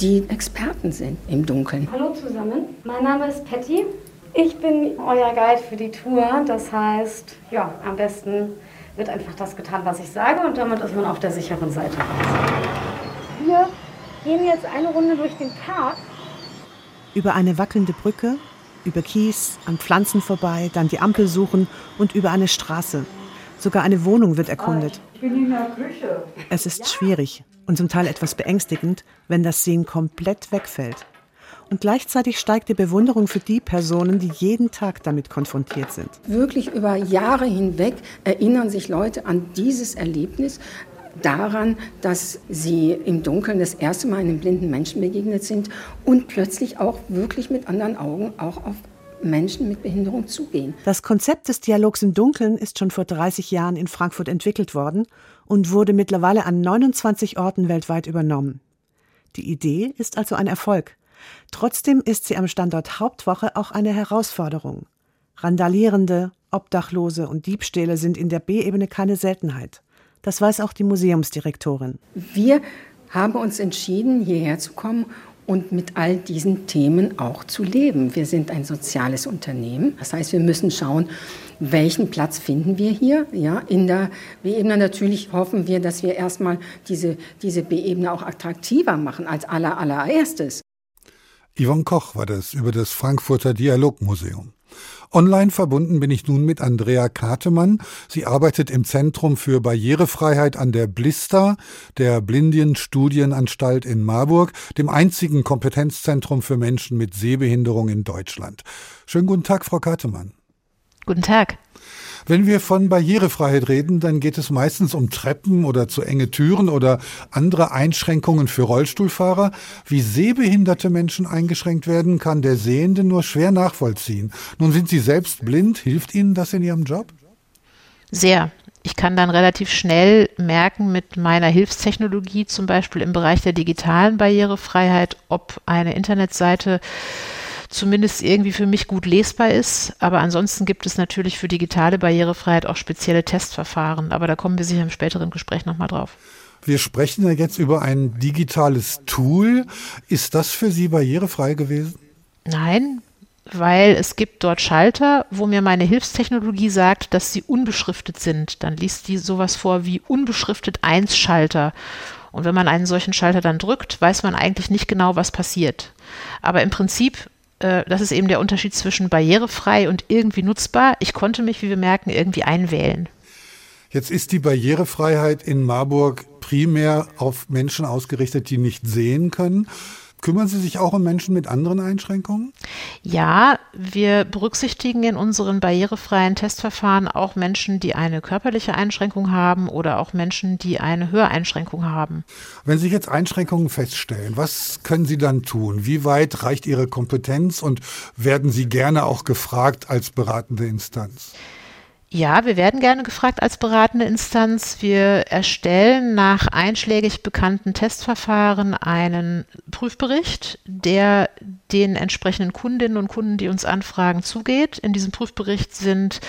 die Experten sind im Dunkeln. Hallo zusammen, mein Name ist Patty. Ich bin euer Guide für die Tour. Das heißt, ja, am besten wird einfach das getan, was ich sage und damit ist man auf der sicheren Seite. Wir gehen jetzt eine Runde durch den Park. Über eine wackelnde Brücke, über Kies, an Pflanzen vorbei, dann die Ampel suchen und über eine Straße. Sogar eine Wohnung wird erkundet. Ich bin in der Küche. Es ist schwierig und zum Teil etwas beängstigend, wenn das Sehen komplett wegfällt. Und gleichzeitig steigt die Bewunderung für die Personen, die jeden Tag damit konfrontiert sind. Wirklich über Jahre hinweg erinnern sich Leute an dieses Erlebnis, daran, dass sie im Dunkeln das erste Mal einem blinden Menschen begegnet sind und plötzlich auch wirklich mit anderen Augen auch auf Menschen mit Behinderung zugehen. Das Konzept des Dialogs im Dunkeln ist schon vor 30 Jahren in Frankfurt entwickelt worden und wurde mittlerweile an 29 Orten weltweit übernommen. Die Idee ist also ein Erfolg. Trotzdem ist sie am Standort Hauptwoche auch eine Herausforderung. Randalierende, Obdachlose und Diebstähle sind in der B-Ebene keine Seltenheit. Das weiß auch die Museumsdirektorin. Wir haben uns entschieden, hierher zu kommen und mit all diesen Themen auch zu leben. Wir sind ein soziales Unternehmen. Das heißt, wir müssen schauen, welchen Platz finden wir hier? Ja, in der B-Ebene natürlich hoffen wir, dass wir erstmal diese, diese B-Ebene auch attraktiver machen als aller, allererstes. Yvonne Koch war das über das Frankfurter Dialogmuseum. Online verbunden bin ich nun mit Andrea Katemann. Sie arbeitet im Zentrum für Barrierefreiheit an der Blista, der Blindenstudienanstalt in Marburg, dem einzigen Kompetenzzentrum für Menschen mit Sehbehinderung in Deutschland. Schönen guten Tag, Frau Katemann. Guten Tag. Wenn wir von Barrierefreiheit reden, dann geht es meistens um Treppen oder zu enge Türen oder andere Einschränkungen für Rollstuhlfahrer. Wie sehbehinderte Menschen eingeschränkt werden, kann der Sehende nur schwer nachvollziehen. Nun sind Sie selbst blind. Hilft Ihnen das in Ihrem Job? Sehr. Ich kann dann relativ schnell merken mit meiner Hilfstechnologie, zum Beispiel im Bereich der digitalen Barrierefreiheit, ob eine Internetseite zumindest irgendwie für mich gut lesbar ist. Aber ansonsten gibt es natürlich für digitale Barrierefreiheit auch spezielle Testverfahren. Aber da kommen wir sicher im späteren Gespräch nochmal drauf. Wir sprechen ja jetzt über ein digitales Tool. Ist das für Sie barrierefrei gewesen? Nein, weil es gibt dort Schalter, wo mir meine Hilfstechnologie sagt, dass sie unbeschriftet sind. Dann liest die sowas vor wie unbeschriftet 1 Schalter. Und wenn man einen solchen Schalter dann drückt, weiß man eigentlich nicht genau, was passiert. Aber im Prinzip äh, das ist eben der Unterschied zwischen barrierefrei und irgendwie nutzbar. Ich konnte mich, wie wir merken, irgendwie einwählen. Jetzt ist die Barrierefreiheit in Marburg primär auf Menschen ausgerichtet, die nicht sehen können. Kümmern Sie sich auch um Menschen mit anderen Einschränkungen? Ja, wir berücksichtigen in unseren barrierefreien Testverfahren auch Menschen, die eine körperliche Einschränkung haben oder auch Menschen, die eine Höreinschränkung haben. Wenn Sie jetzt Einschränkungen feststellen, was können Sie dann tun? Wie weit reicht Ihre Kompetenz und werden Sie gerne auch gefragt als beratende Instanz? Ja, wir werden gerne gefragt als beratende Instanz. Wir erstellen nach einschlägig bekannten Testverfahren einen Prüfbericht, der den entsprechenden Kundinnen und Kunden, die uns anfragen, zugeht. In diesem Prüfbericht sind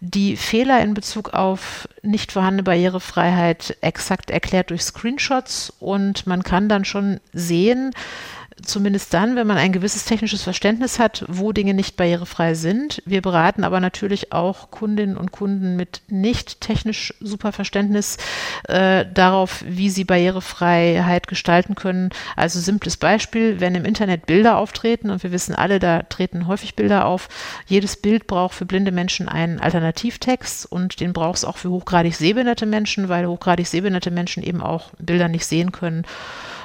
die Fehler in Bezug auf nicht vorhandene Barrierefreiheit exakt erklärt durch Screenshots und man kann dann schon sehen, zumindest dann, wenn man ein gewisses technisches Verständnis hat, wo Dinge nicht barrierefrei sind. Wir beraten aber natürlich auch Kundinnen und Kunden mit nicht technisch super Verständnis äh, darauf, wie sie Barrierefreiheit gestalten können. Also simples Beispiel, wenn im Internet Bilder auftreten und wir wissen alle, da treten häufig Bilder auf. Jedes Bild braucht für blinde Menschen einen Alternativtext und den braucht es auch für hochgradig sehbehinderte Menschen, weil hochgradig sehbehinderte Menschen eben auch Bilder nicht sehen können.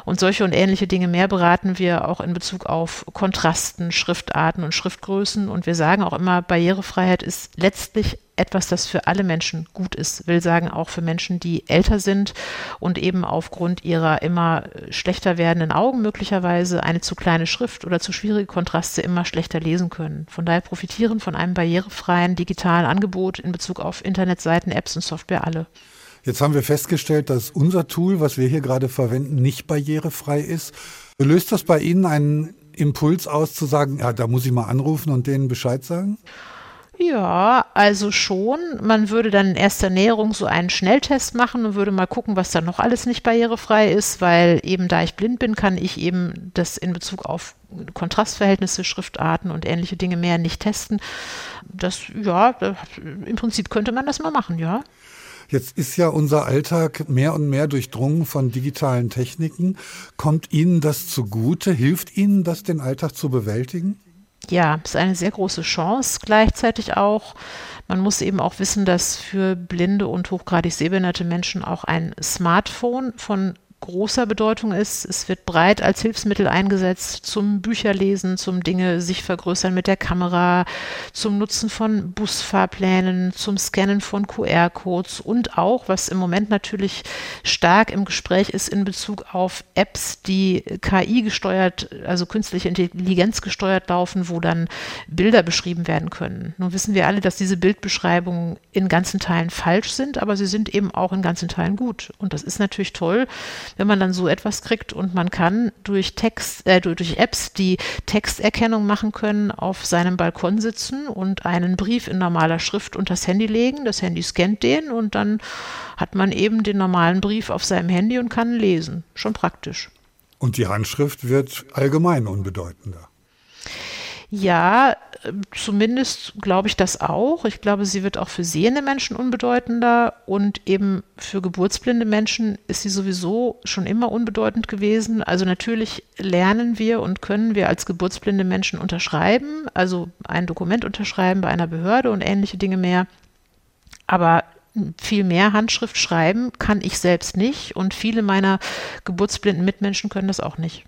Und solche und ähnliche Dinge mehr beraten wir auch in Bezug auf Kontrasten, Schriftarten und Schriftgrößen. Und wir sagen auch immer, Barrierefreiheit ist letztlich etwas, das für alle Menschen gut ist. Will sagen auch für Menschen, die älter sind und eben aufgrund ihrer immer schlechter werdenden Augen möglicherweise eine zu kleine Schrift oder zu schwierige Kontraste immer schlechter lesen können. Von daher profitieren von einem barrierefreien digitalen Angebot in Bezug auf Internetseiten, Apps und Software alle. Jetzt haben wir festgestellt, dass unser Tool, was wir hier gerade verwenden, nicht barrierefrei ist. Löst das bei Ihnen einen Impuls aus, zu sagen, ja, da muss ich mal anrufen und denen Bescheid sagen? Ja, also schon. Man würde dann in erster Näherung so einen Schnelltest machen und würde mal gucken, was da noch alles nicht barrierefrei ist, weil eben da ich blind bin, kann ich eben das in Bezug auf Kontrastverhältnisse, Schriftarten und ähnliche Dinge mehr nicht testen. Das, ja, im Prinzip könnte man das mal machen, ja. Jetzt ist ja unser Alltag mehr und mehr durchdrungen von digitalen Techniken. Kommt Ihnen das zugute? Hilft Ihnen das, den Alltag zu bewältigen? Ja, ist eine sehr große Chance gleichzeitig auch. Man muss eben auch wissen, dass für blinde und hochgradig sehbehinderte Menschen auch ein Smartphone von großer Bedeutung ist. Es wird breit als Hilfsmittel eingesetzt zum Bücherlesen, zum Dinge sich vergrößern mit der Kamera, zum Nutzen von Busfahrplänen, zum Scannen von QR-Codes und auch, was im Moment natürlich stark im Gespräch ist in Bezug auf Apps, die KI gesteuert, also künstliche Intelligenz gesteuert laufen, wo dann Bilder beschrieben werden können. Nun wissen wir alle, dass diese Bildbeschreibungen in ganzen Teilen falsch sind, aber sie sind eben auch in ganzen Teilen gut. Und das ist natürlich toll, wenn man dann so etwas kriegt und man kann durch Text, äh, durch Apps, die Texterkennung machen können, auf seinem Balkon sitzen und einen Brief in normaler Schrift unter das Handy legen. Das Handy scannt den und dann hat man eben den normalen Brief auf seinem Handy und kann lesen. Schon praktisch. Und die Handschrift wird allgemein unbedeutender. Ja, zumindest glaube ich das auch. Ich glaube, sie wird auch für sehende Menschen unbedeutender und eben für geburtsblinde Menschen ist sie sowieso schon immer unbedeutend gewesen. Also natürlich lernen wir und können wir als geburtsblinde Menschen unterschreiben, also ein Dokument unterschreiben bei einer Behörde und ähnliche Dinge mehr. Aber viel mehr Handschrift schreiben kann ich selbst nicht und viele meiner geburtsblinden Mitmenschen können das auch nicht.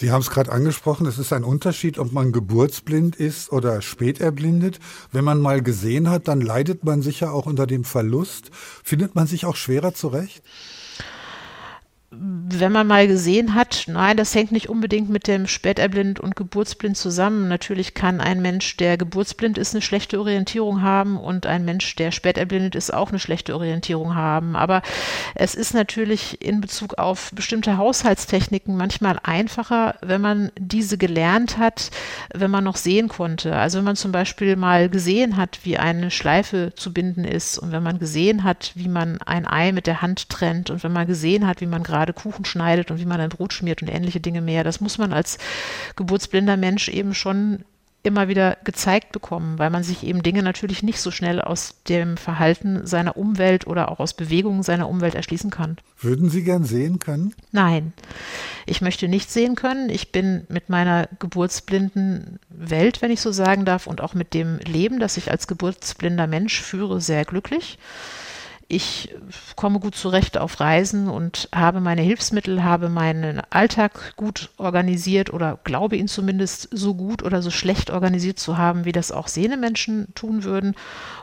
Sie haben es gerade angesprochen, es ist ein Unterschied, ob man geburtsblind ist oder spät erblindet. Wenn man mal gesehen hat, dann leidet man sicher auch unter dem Verlust. Findet man sich auch schwerer zurecht? Wenn man mal gesehen hat, nein, das hängt nicht unbedingt mit dem Späterblind und Geburtsblind zusammen. Natürlich kann ein Mensch, der geburtsblind ist, eine schlechte Orientierung haben und ein Mensch, der späterblindet ist, auch eine schlechte Orientierung haben. Aber es ist natürlich in Bezug auf bestimmte Haushaltstechniken manchmal einfacher, wenn man diese gelernt hat, wenn man noch sehen konnte. Also wenn man zum Beispiel mal gesehen hat, wie eine Schleife zu binden ist und wenn man gesehen hat, wie man ein Ei mit der Hand trennt und wenn man gesehen hat, wie man gerade gerade Kuchen schneidet und wie man ein Brot schmiert und ähnliche Dinge mehr. Das muss man als geburtsblinder Mensch eben schon immer wieder gezeigt bekommen, weil man sich eben Dinge natürlich nicht so schnell aus dem Verhalten seiner Umwelt oder auch aus Bewegungen seiner Umwelt erschließen kann. Würden Sie gern sehen können? Nein, ich möchte nicht sehen können. Ich bin mit meiner geburtsblinden Welt, wenn ich so sagen darf, und auch mit dem Leben, das ich als geburtsblinder Mensch führe, sehr glücklich ich komme gut zurecht auf Reisen und habe meine Hilfsmittel, habe meinen Alltag gut organisiert oder glaube ihn zumindest so gut oder so schlecht organisiert zu haben, wie das auch Sehnemenschen tun würden.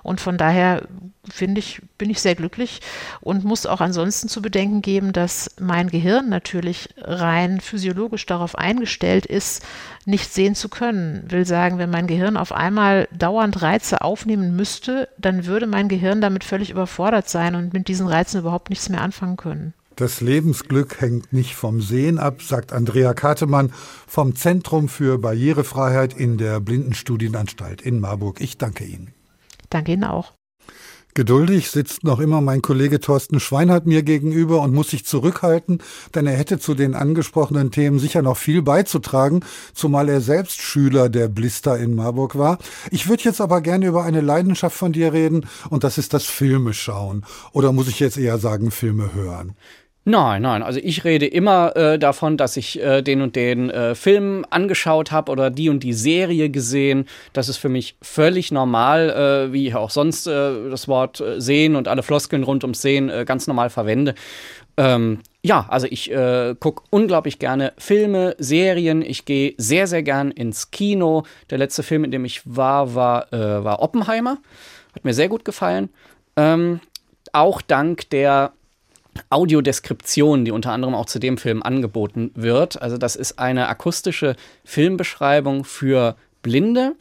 Und von daher finde ich, bin ich sehr glücklich und muss auch ansonsten zu bedenken geben, dass mein Gehirn natürlich rein physiologisch darauf eingestellt ist, nicht sehen zu können. Will sagen, wenn mein Gehirn auf einmal dauernd Reize aufnehmen müsste, dann würde mein Gehirn damit völlig überfordert sein und mit diesen Reizen überhaupt nichts mehr anfangen können. Das Lebensglück hängt nicht vom Sehen ab, sagt Andrea Katemann vom Zentrum für Barrierefreiheit in der Blindenstudienanstalt in Marburg. Ich danke Ihnen. Danke Ihnen auch. Geduldig sitzt noch immer mein Kollege Thorsten Schweinhardt mir gegenüber und muss sich zurückhalten, denn er hätte zu den angesprochenen Themen sicher noch viel beizutragen, zumal er selbst Schüler der Blister in Marburg war. Ich würde jetzt aber gerne über eine Leidenschaft von dir reden und das ist das Filme schauen. Oder muss ich jetzt eher sagen Filme hören? Nein, nein. Also ich rede immer äh, davon, dass ich äh, den und den äh, Film angeschaut habe oder die und die Serie gesehen. Das ist für mich völlig normal, äh, wie ich auch sonst äh, das Wort äh, sehen und alle Floskeln rund ums Sehen ganz normal verwende. Ähm, ja, also ich äh, gucke unglaublich gerne Filme, Serien. Ich gehe sehr, sehr gern ins Kino. Der letzte Film, in dem ich war, war, war Oppenheimer. Hat mir sehr gut gefallen. Ähm, auch dank der Audiodeskription, die unter anderem auch zu dem Film angeboten wird. Also das ist eine akustische Filmbeschreibung für Blinde.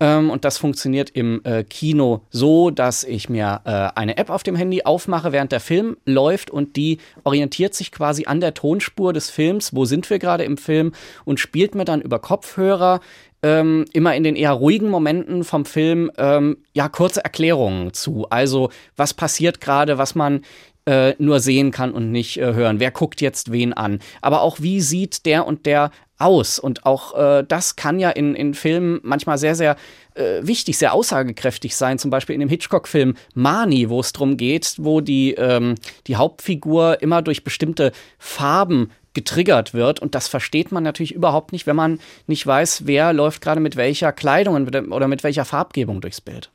Ähm, und das funktioniert im äh, Kino so, dass ich mir äh, eine App auf dem Handy aufmache, während der Film läuft und die orientiert sich quasi an der Tonspur des Films, wo sind wir gerade im Film und spielt mir dann über Kopfhörer ähm, immer in den eher ruhigen Momenten vom Film ähm, ja kurze Erklärungen zu. Also was passiert gerade, was man äh, nur sehen kann und nicht äh, hören. Wer guckt jetzt wen an? Aber auch wie sieht der und der aus? Und auch äh, das kann ja in, in Filmen manchmal sehr, sehr äh, wichtig, sehr aussagekräftig sein. Zum Beispiel in dem Hitchcock-Film Mani, wo es darum geht, wo die, ähm, die Hauptfigur immer durch bestimmte Farben getriggert wird. Und das versteht man natürlich überhaupt nicht, wenn man nicht weiß, wer läuft gerade mit welcher Kleidung oder mit welcher Farbgebung durchs Bild.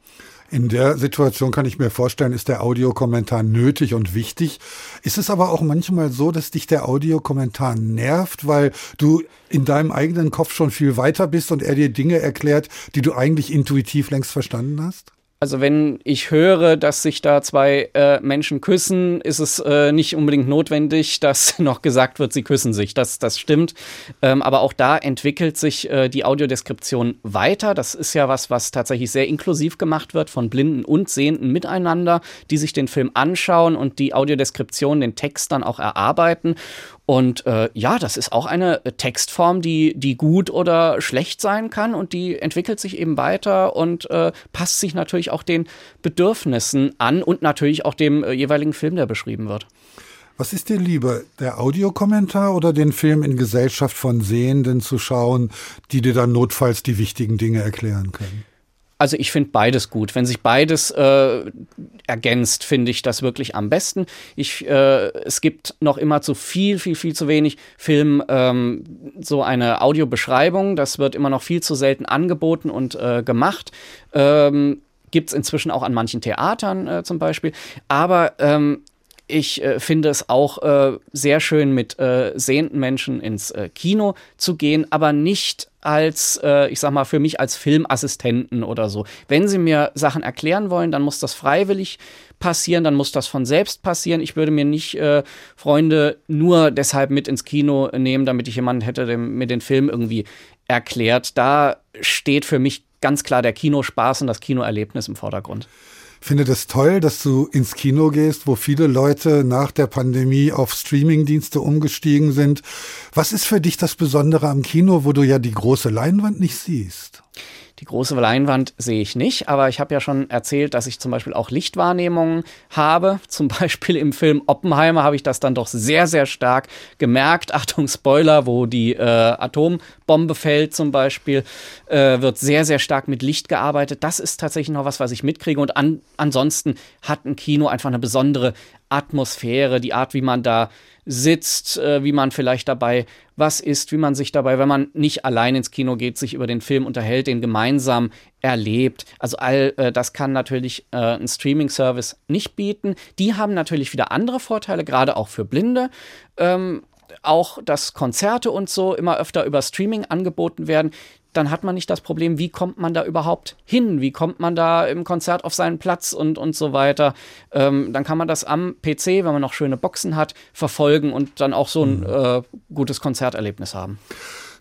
In der Situation kann ich mir vorstellen, ist der Audiokommentar nötig und wichtig. Ist es aber auch manchmal so, dass dich der Audiokommentar nervt, weil du in deinem eigenen Kopf schon viel weiter bist und er dir Dinge erklärt, die du eigentlich intuitiv längst verstanden hast? Also wenn ich höre, dass sich da zwei äh, Menschen küssen, ist es äh, nicht unbedingt notwendig, dass noch gesagt wird, sie küssen sich. Das, das stimmt. Ähm, aber auch da entwickelt sich äh, die Audiodeskription weiter. Das ist ja was, was tatsächlich sehr inklusiv gemacht wird von Blinden und Sehenden miteinander, die sich den Film anschauen und die Audiodeskription, den Text dann auch erarbeiten. Und äh, ja, das ist auch eine Textform, die, die gut oder schlecht sein kann und die entwickelt sich eben weiter und äh, passt sich natürlich auch den Bedürfnissen an und natürlich auch dem äh, jeweiligen Film, der beschrieben wird. Was ist dir lieber, der Audiokommentar oder den Film in Gesellschaft von Sehenden zu schauen, die dir dann notfalls die wichtigen Dinge erklären können? Also ich finde beides gut. Wenn sich beides äh, ergänzt, finde ich das wirklich am besten. Ich, äh, es gibt noch immer zu viel, viel, viel zu wenig Film ähm, so eine Audiobeschreibung. Das wird immer noch viel zu selten angeboten und äh, gemacht. Ähm, Gibt es inzwischen auch an manchen Theatern äh, zum Beispiel. Aber ähm, ich äh, finde es auch äh, sehr schön, mit äh, sehenden Menschen ins äh, Kino zu gehen, aber nicht als, äh, ich sag mal, für mich als Filmassistenten oder so. Wenn Sie mir Sachen erklären wollen, dann muss das freiwillig passieren, dann muss das von selbst passieren. Ich würde mir nicht äh, Freunde nur deshalb mit ins Kino nehmen, damit ich jemanden hätte, der mir den Film irgendwie erklärt. Da steht für mich ganz klar der Kinospaß und das Kinoerlebnis im Vordergrund finde das toll, dass du ins Kino gehst, wo viele Leute nach der Pandemie auf Streamingdienste umgestiegen sind. Was ist für dich das Besondere am Kino, wo du ja die große Leinwand nicht siehst? Die große Leinwand sehe ich nicht, aber ich habe ja schon erzählt, dass ich zum Beispiel auch Lichtwahrnehmungen habe. Zum Beispiel im Film Oppenheimer habe ich das dann doch sehr, sehr stark gemerkt. Achtung, Spoiler, wo die äh, Atombombe fällt zum Beispiel, äh, wird sehr, sehr stark mit Licht gearbeitet. Das ist tatsächlich noch was, was ich mitkriege. Und an, ansonsten hat ein Kino einfach eine besondere Atmosphäre, die Art, wie man da sitzt, äh, wie man vielleicht dabei was isst, wie man sich dabei, wenn man nicht allein ins Kino geht, sich über den Film unterhält, den gemeinsam erlebt. Also all äh, das kann natürlich äh, ein Streaming-Service nicht bieten. Die haben natürlich wieder andere Vorteile, gerade auch für Blinde. Ähm, auch, dass Konzerte und so immer öfter über Streaming angeboten werden dann hat man nicht das Problem, wie kommt man da überhaupt hin? Wie kommt man da im Konzert auf seinen Platz und, und so weiter? Ähm, dann kann man das am PC, wenn man noch schöne Boxen hat, verfolgen und dann auch so ein mhm. äh, gutes Konzerterlebnis haben.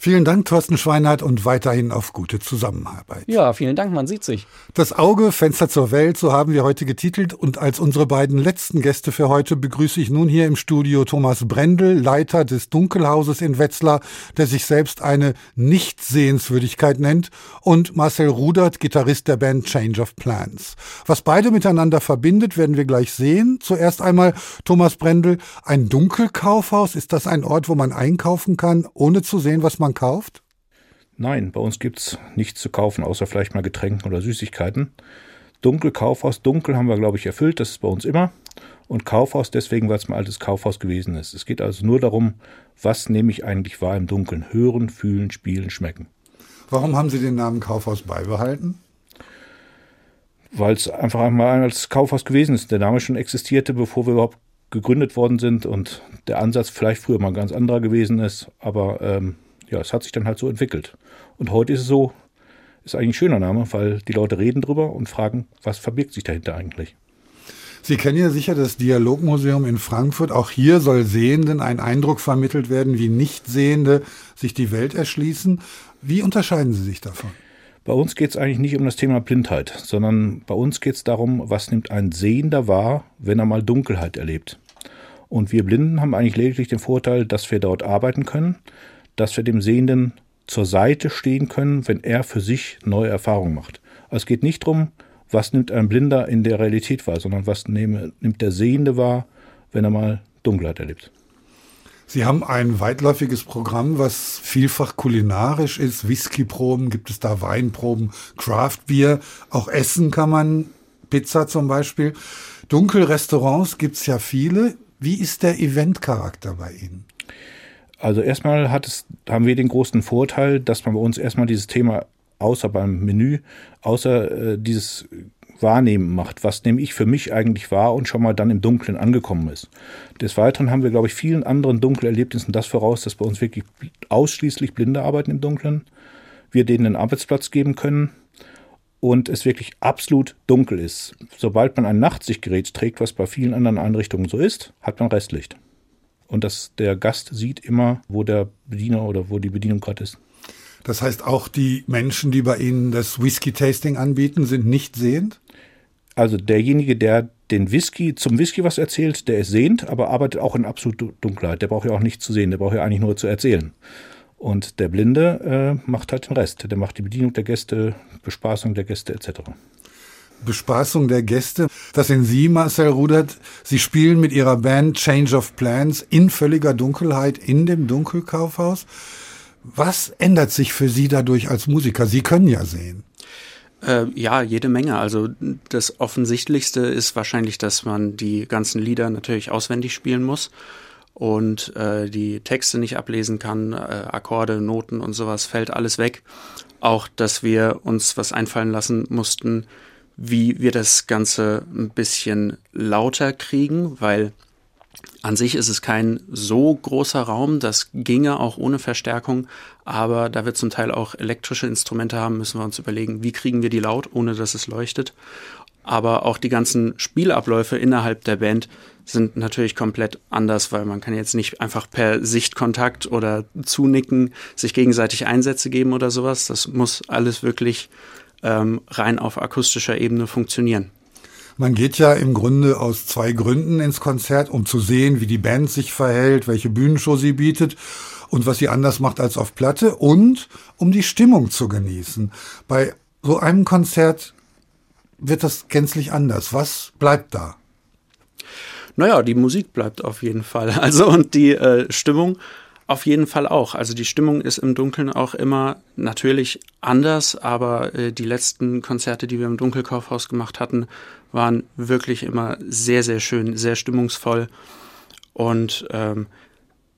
Vielen Dank, Thorsten Schweinhardt, und weiterhin auf gute Zusammenarbeit. Ja, vielen Dank, man sieht sich. Das Auge, Fenster zur Welt, so haben wir heute getitelt. Und als unsere beiden letzten Gäste für heute begrüße ich nun hier im Studio Thomas Brendel, Leiter des Dunkelhauses in Wetzlar, der sich selbst eine Nichtsehenswürdigkeit nennt, und Marcel Rudert, Gitarrist der Band Change of Plans. Was beide miteinander verbindet, werden wir gleich sehen. Zuerst einmal Thomas Brendel, ein Dunkelkaufhaus. Ist das ein Ort, wo man einkaufen kann, ohne zu sehen, was man man kauft? Nein, bei uns gibt es nichts zu kaufen, außer vielleicht mal Getränken oder Süßigkeiten. Dunkel, Kaufhaus, dunkel haben wir, glaube ich, erfüllt, das ist bei uns immer. Und Kaufhaus deswegen, weil es mal altes Kaufhaus gewesen ist. Es geht also nur darum, was nehme ich eigentlich wahr im Dunkeln? Hören, fühlen, spielen, schmecken. Warum haben Sie den Namen Kaufhaus beibehalten? Weil es einfach einmal als Kaufhaus gewesen ist. Der Name schon existierte, bevor wir überhaupt gegründet worden sind und der Ansatz vielleicht früher mal ein ganz anderer gewesen ist. Aber ähm, ja, es hat sich dann halt so entwickelt. Und heute ist es so, ist eigentlich ein schöner Name, weil die Leute reden drüber und fragen, was verbirgt sich dahinter eigentlich. Sie kennen ja sicher das Dialogmuseum in Frankfurt. Auch hier soll Sehenden ein Eindruck vermittelt werden, wie Nichtsehende sich die Welt erschließen. Wie unterscheiden Sie sich davon? Bei uns geht es eigentlich nicht um das Thema Blindheit, sondern bei uns geht es darum, was nimmt ein Sehender wahr, wenn er mal Dunkelheit erlebt. Und wir Blinden haben eigentlich lediglich den Vorteil, dass wir dort arbeiten können, dass wir dem Sehenden zur Seite stehen können, wenn er für sich neue Erfahrungen macht. Also es geht nicht darum, was nimmt ein Blinder in der Realität wahr, sondern was nehme, nimmt der Sehende wahr, wenn er mal Dunkelheit erlebt. Sie haben ein weitläufiges Programm, was vielfach kulinarisch ist. Whiskyproben, gibt es da Weinproben, Craftbier, auch Essen kann man, Pizza zum Beispiel. Dunkelrestaurants gibt es ja viele. Wie ist der Eventcharakter bei Ihnen? Also erstmal es, haben wir den großen Vorteil, dass man bei uns erstmal dieses Thema außer beim Menü, außer äh, dieses Wahrnehmen macht. Was nehme ich für mich eigentlich wahr und schon mal dann im Dunkeln angekommen ist. Des Weiteren haben wir, glaube ich, vielen anderen Dunkelerlebnissen das voraus, dass bei uns wirklich ausschließlich Blinde arbeiten im Dunkeln. Wir denen einen Arbeitsplatz geben können und es wirklich absolut dunkel ist. Sobald man ein Nachtsichtgerät trägt, was bei vielen anderen Einrichtungen so ist, hat man Restlicht. Und dass der Gast sieht immer, wo der Bediener oder wo die Bedienung gerade ist. Das heißt, auch die Menschen, die bei Ihnen das Whisky-Tasting anbieten, sind nicht sehend? Also derjenige, der den Whisky zum Whisky was erzählt, der ist sehend, aber arbeitet auch in absoluter Dunkelheit. Der braucht ja auch nichts zu sehen, der braucht ja eigentlich nur zu erzählen. Und der Blinde äh, macht halt den Rest. Der macht die Bedienung der Gäste, Bespaßung der Gäste etc. Bespaßung der Gäste. Das sind Sie, Marcel Rudert. Sie spielen mit Ihrer Band Change of Plans in völliger Dunkelheit in dem Dunkelkaufhaus. Was ändert sich für Sie dadurch als Musiker? Sie können ja sehen. Äh, ja, jede Menge. Also das Offensichtlichste ist wahrscheinlich, dass man die ganzen Lieder natürlich auswendig spielen muss und äh, die Texte nicht ablesen kann, äh, Akkorde, Noten und sowas fällt alles weg. Auch, dass wir uns was einfallen lassen mussten, wie wir das Ganze ein bisschen lauter kriegen, weil an sich ist es kein so großer Raum, das ginge auch ohne Verstärkung, aber da wir zum Teil auch elektrische Instrumente haben, müssen wir uns überlegen, wie kriegen wir die laut, ohne dass es leuchtet. Aber auch die ganzen Spielabläufe innerhalb der Band sind natürlich komplett anders, weil man kann jetzt nicht einfach per Sichtkontakt oder Zunicken sich gegenseitig Einsätze geben oder sowas. Das muss alles wirklich ähm, rein auf akustischer Ebene funktionieren. Man geht ja im Grunde aus zwei Gründen ins Konzert, um zu sehen, wie die Band sich verhält, welche Bühnenshow sie bietet und was sie anders macht als auf Platte und um die Stimmung zu genießen. Bei so einem Konzert wird das gänzlich anders. Was bleibt da? Naja, die Musik bleibt auf jeden Fall. Also und die äh, Stimmung auf jeden Fall auch. Also die Stimmung ist im Dunkeln auch immer natürlich anders, aber äh, die letzten Konzerte, die wir im Dunkelkaufhaus gemacht hatten, waren wirklich immer sehr, sehr schön, sehr stimmungsvoll. Und ähm,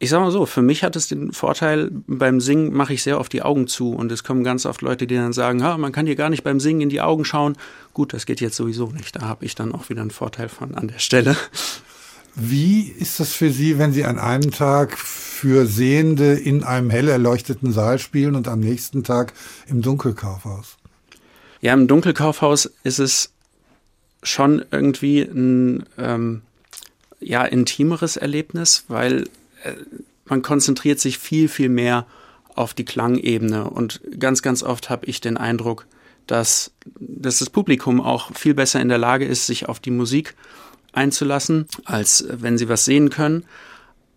ich sag mal so, für mich hat es den Vorteil, beim Singen mache ich sehr oft die Augen zu und es kommen ganz oft Leute, die dann sagen, ha, man kann hier gar nicht beim Singen in die Augen schauen. Gut, das geht jetzt sowieso nicht. Da habe ich dann auch wieder einen Vorteil von an der Stelle. Wie ist das für Sie, wenn Sie an einem Tag für Sehende in einem hell erleuchteten Saal spielen und am nächsten Tag im Dunkelkaufhaus? Ja, im Dunkelkaufhaus ist es schon irgendwie ein ähm, ja, intimeres Erlebnis, weil äh, man konzentriert sich viel, viel mehr auf die Klangebene. Und ganz, ganz oft habe ich den Eindruck, dass, dass das Publikum auch viel besser in der Lage ist, sich auf die Musik einzulassen, als wenn sie was sehen können.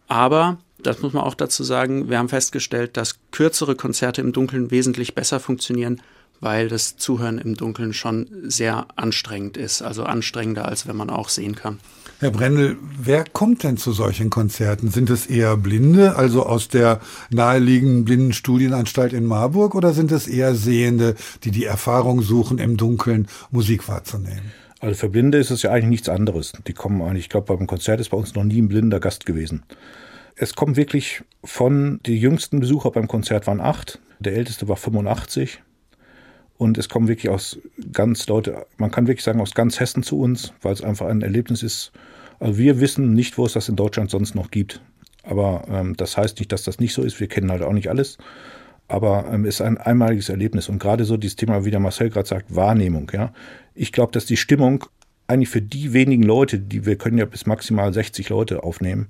Aber, das muss man auch dazu sagen, wir haben festgestellt, dass kürzere Konzerte im Dunkeln wesentlich besser funktionieren, weil das Zuhören im Dunkeln schon sehr anstrengend ist, also anstrengender, als wenn man auch sehen kann. Herr Brendel, wer kommt denn zu solchen Konzerten? Sind es eher Blinde, also aus der naheliegenden Blindenstudienanstalt in Marburg, oder sind es eher Sehende, die die Erfahrung suchen, im Dunkeln Musik wahrzunehmen? Also für Blinde ist es ja eigentlich nichts anderes. Die kommen eigentlich, ich glaube, beim Konzert ist bei uns noch nie ein blinder Gast gewesen. Es kommt wirklich von, die jüngsten Besucher beim Konzert waren acht, der älteste war 85 und es kommen wirklich aus ganz Leute, man kann wirklich sagen, aus ganz Hessen zu uns, weil es einfach ein Erlebnis ist. Also wir wissen nicht, wo es das in Deutschland sonst noch gibt. Aber ähm, das heißt nicht, dass das nicht so ist. Wir kennen halt auch nicht alles. Aber ähm, es ist ein einmaliges Erlebnis. Und gerade so dieses Thema, wie der Marcel gerade sagt, Wahrnehmung. Ja, Ich glaube, dass die Stimmung eigentlich für die wenigen Leute, die wir können ja bis maximal 60 Leute aufnehmen,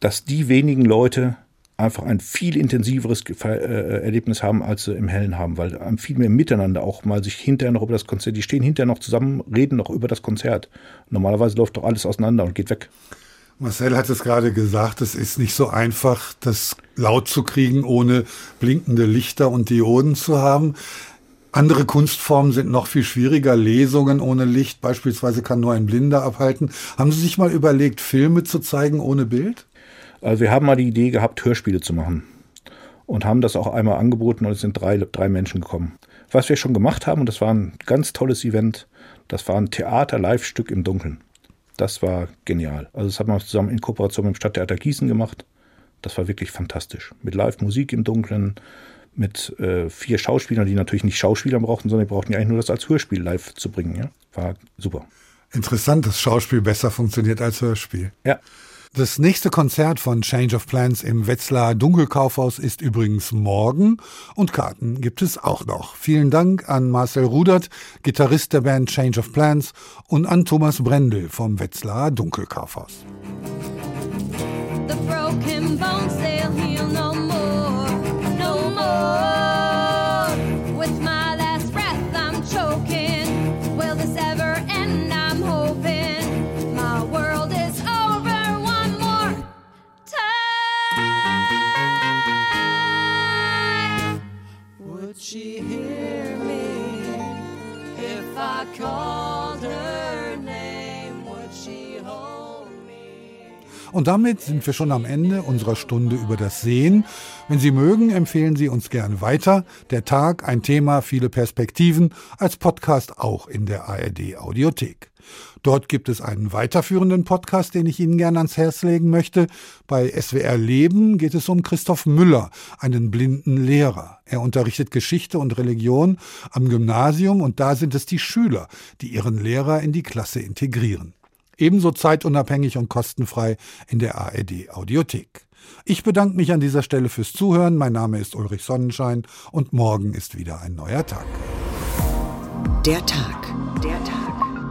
dass die wenigen Leute einfach ein viel intensiveres äh, Erlebnis haben, als sie im Hellen haben, weil viel mehr miteinander auch mal sich hinterher noch über das Konzert, die stehen hinterher noch zusammen, reden noch über das Konzert. Normalerweise läuft doch alles auseinander und geht weg. Marcel hat es gerade gesagt, es ist nicht so einfach, das laut zu kriegen, ohne blinkende Lichter und Dioden zu haben. Andere Kunstformen sind noch viel schwieriger. Lesungen ohne Licht beispielsweise kann nur ein Blinder abhalten. Haben Sie sich mal überlegt, Filme zu zeigen ohne Bild? Also wir haben mal die Idee gehabt, Hörspiele zu machen. Und haben das auch einmal angeboten und es sind drei, drei Menschen gekommen. Was wir schon gemacht haben, und das war ein ganz tolles Event, das war ein Theater-Live-Stück im Dunkeln. Das war genial. Also das haben wir zusammen in Kooperation mit dem Stadttheater Gießen gemacht. Das war wirklich fantastisch. Mit Live-Musik im Dunkeln, mit äh, vier Schauspielern, die natürlich nicht Schauspieler brauchten, sondern die brauchten ja eigentlich nur das als Hörspiel live zu bringen. Ja? War super. Interessant, dass Schauspiel besser funktioniert als Hörspiel. Ja. Das nächste Konzert von Change of Plans im Wetzlar Dunkelkaufhaus ist übrigens morgen und Karten gibt es auch noch. Vielen Dank an Marcel Rudert, Gitarrist der Band Change of Plans und an Thomas Brendel vom Wetzlar Dunkelkaufhaus. The broken bones, Und damit sind wir schon am Ende unserer Stunde über das Sehen. Wenn Sie mögen, empfehlen Sie uns gerne weiter. Der Tag, ein Thema, viele Perspektiven, als Podcast auch in der ARD Audiothek. Dort gibt es einen weiterführenden Podcast, den ich Ihnen gerne ans Herz legen möchte. Bei SWR Leben geht es um Christoph Müller, einen blinden Lehrer. Er unterrichtet Geschichte und Religion am Gymnasium und da sind es die Schüler, die ihren Lehrer in die Klasse integrieren. Ebenso zeitunabhängig und kostenfrei in der ARD Audiothek. Ich bedanke mich an dieser Stelle fürs Zuhören. Mein Name ist Ulrich Sonnenschein und morgen ist wieder ein neuer Tag. Der Tag. Der Tag.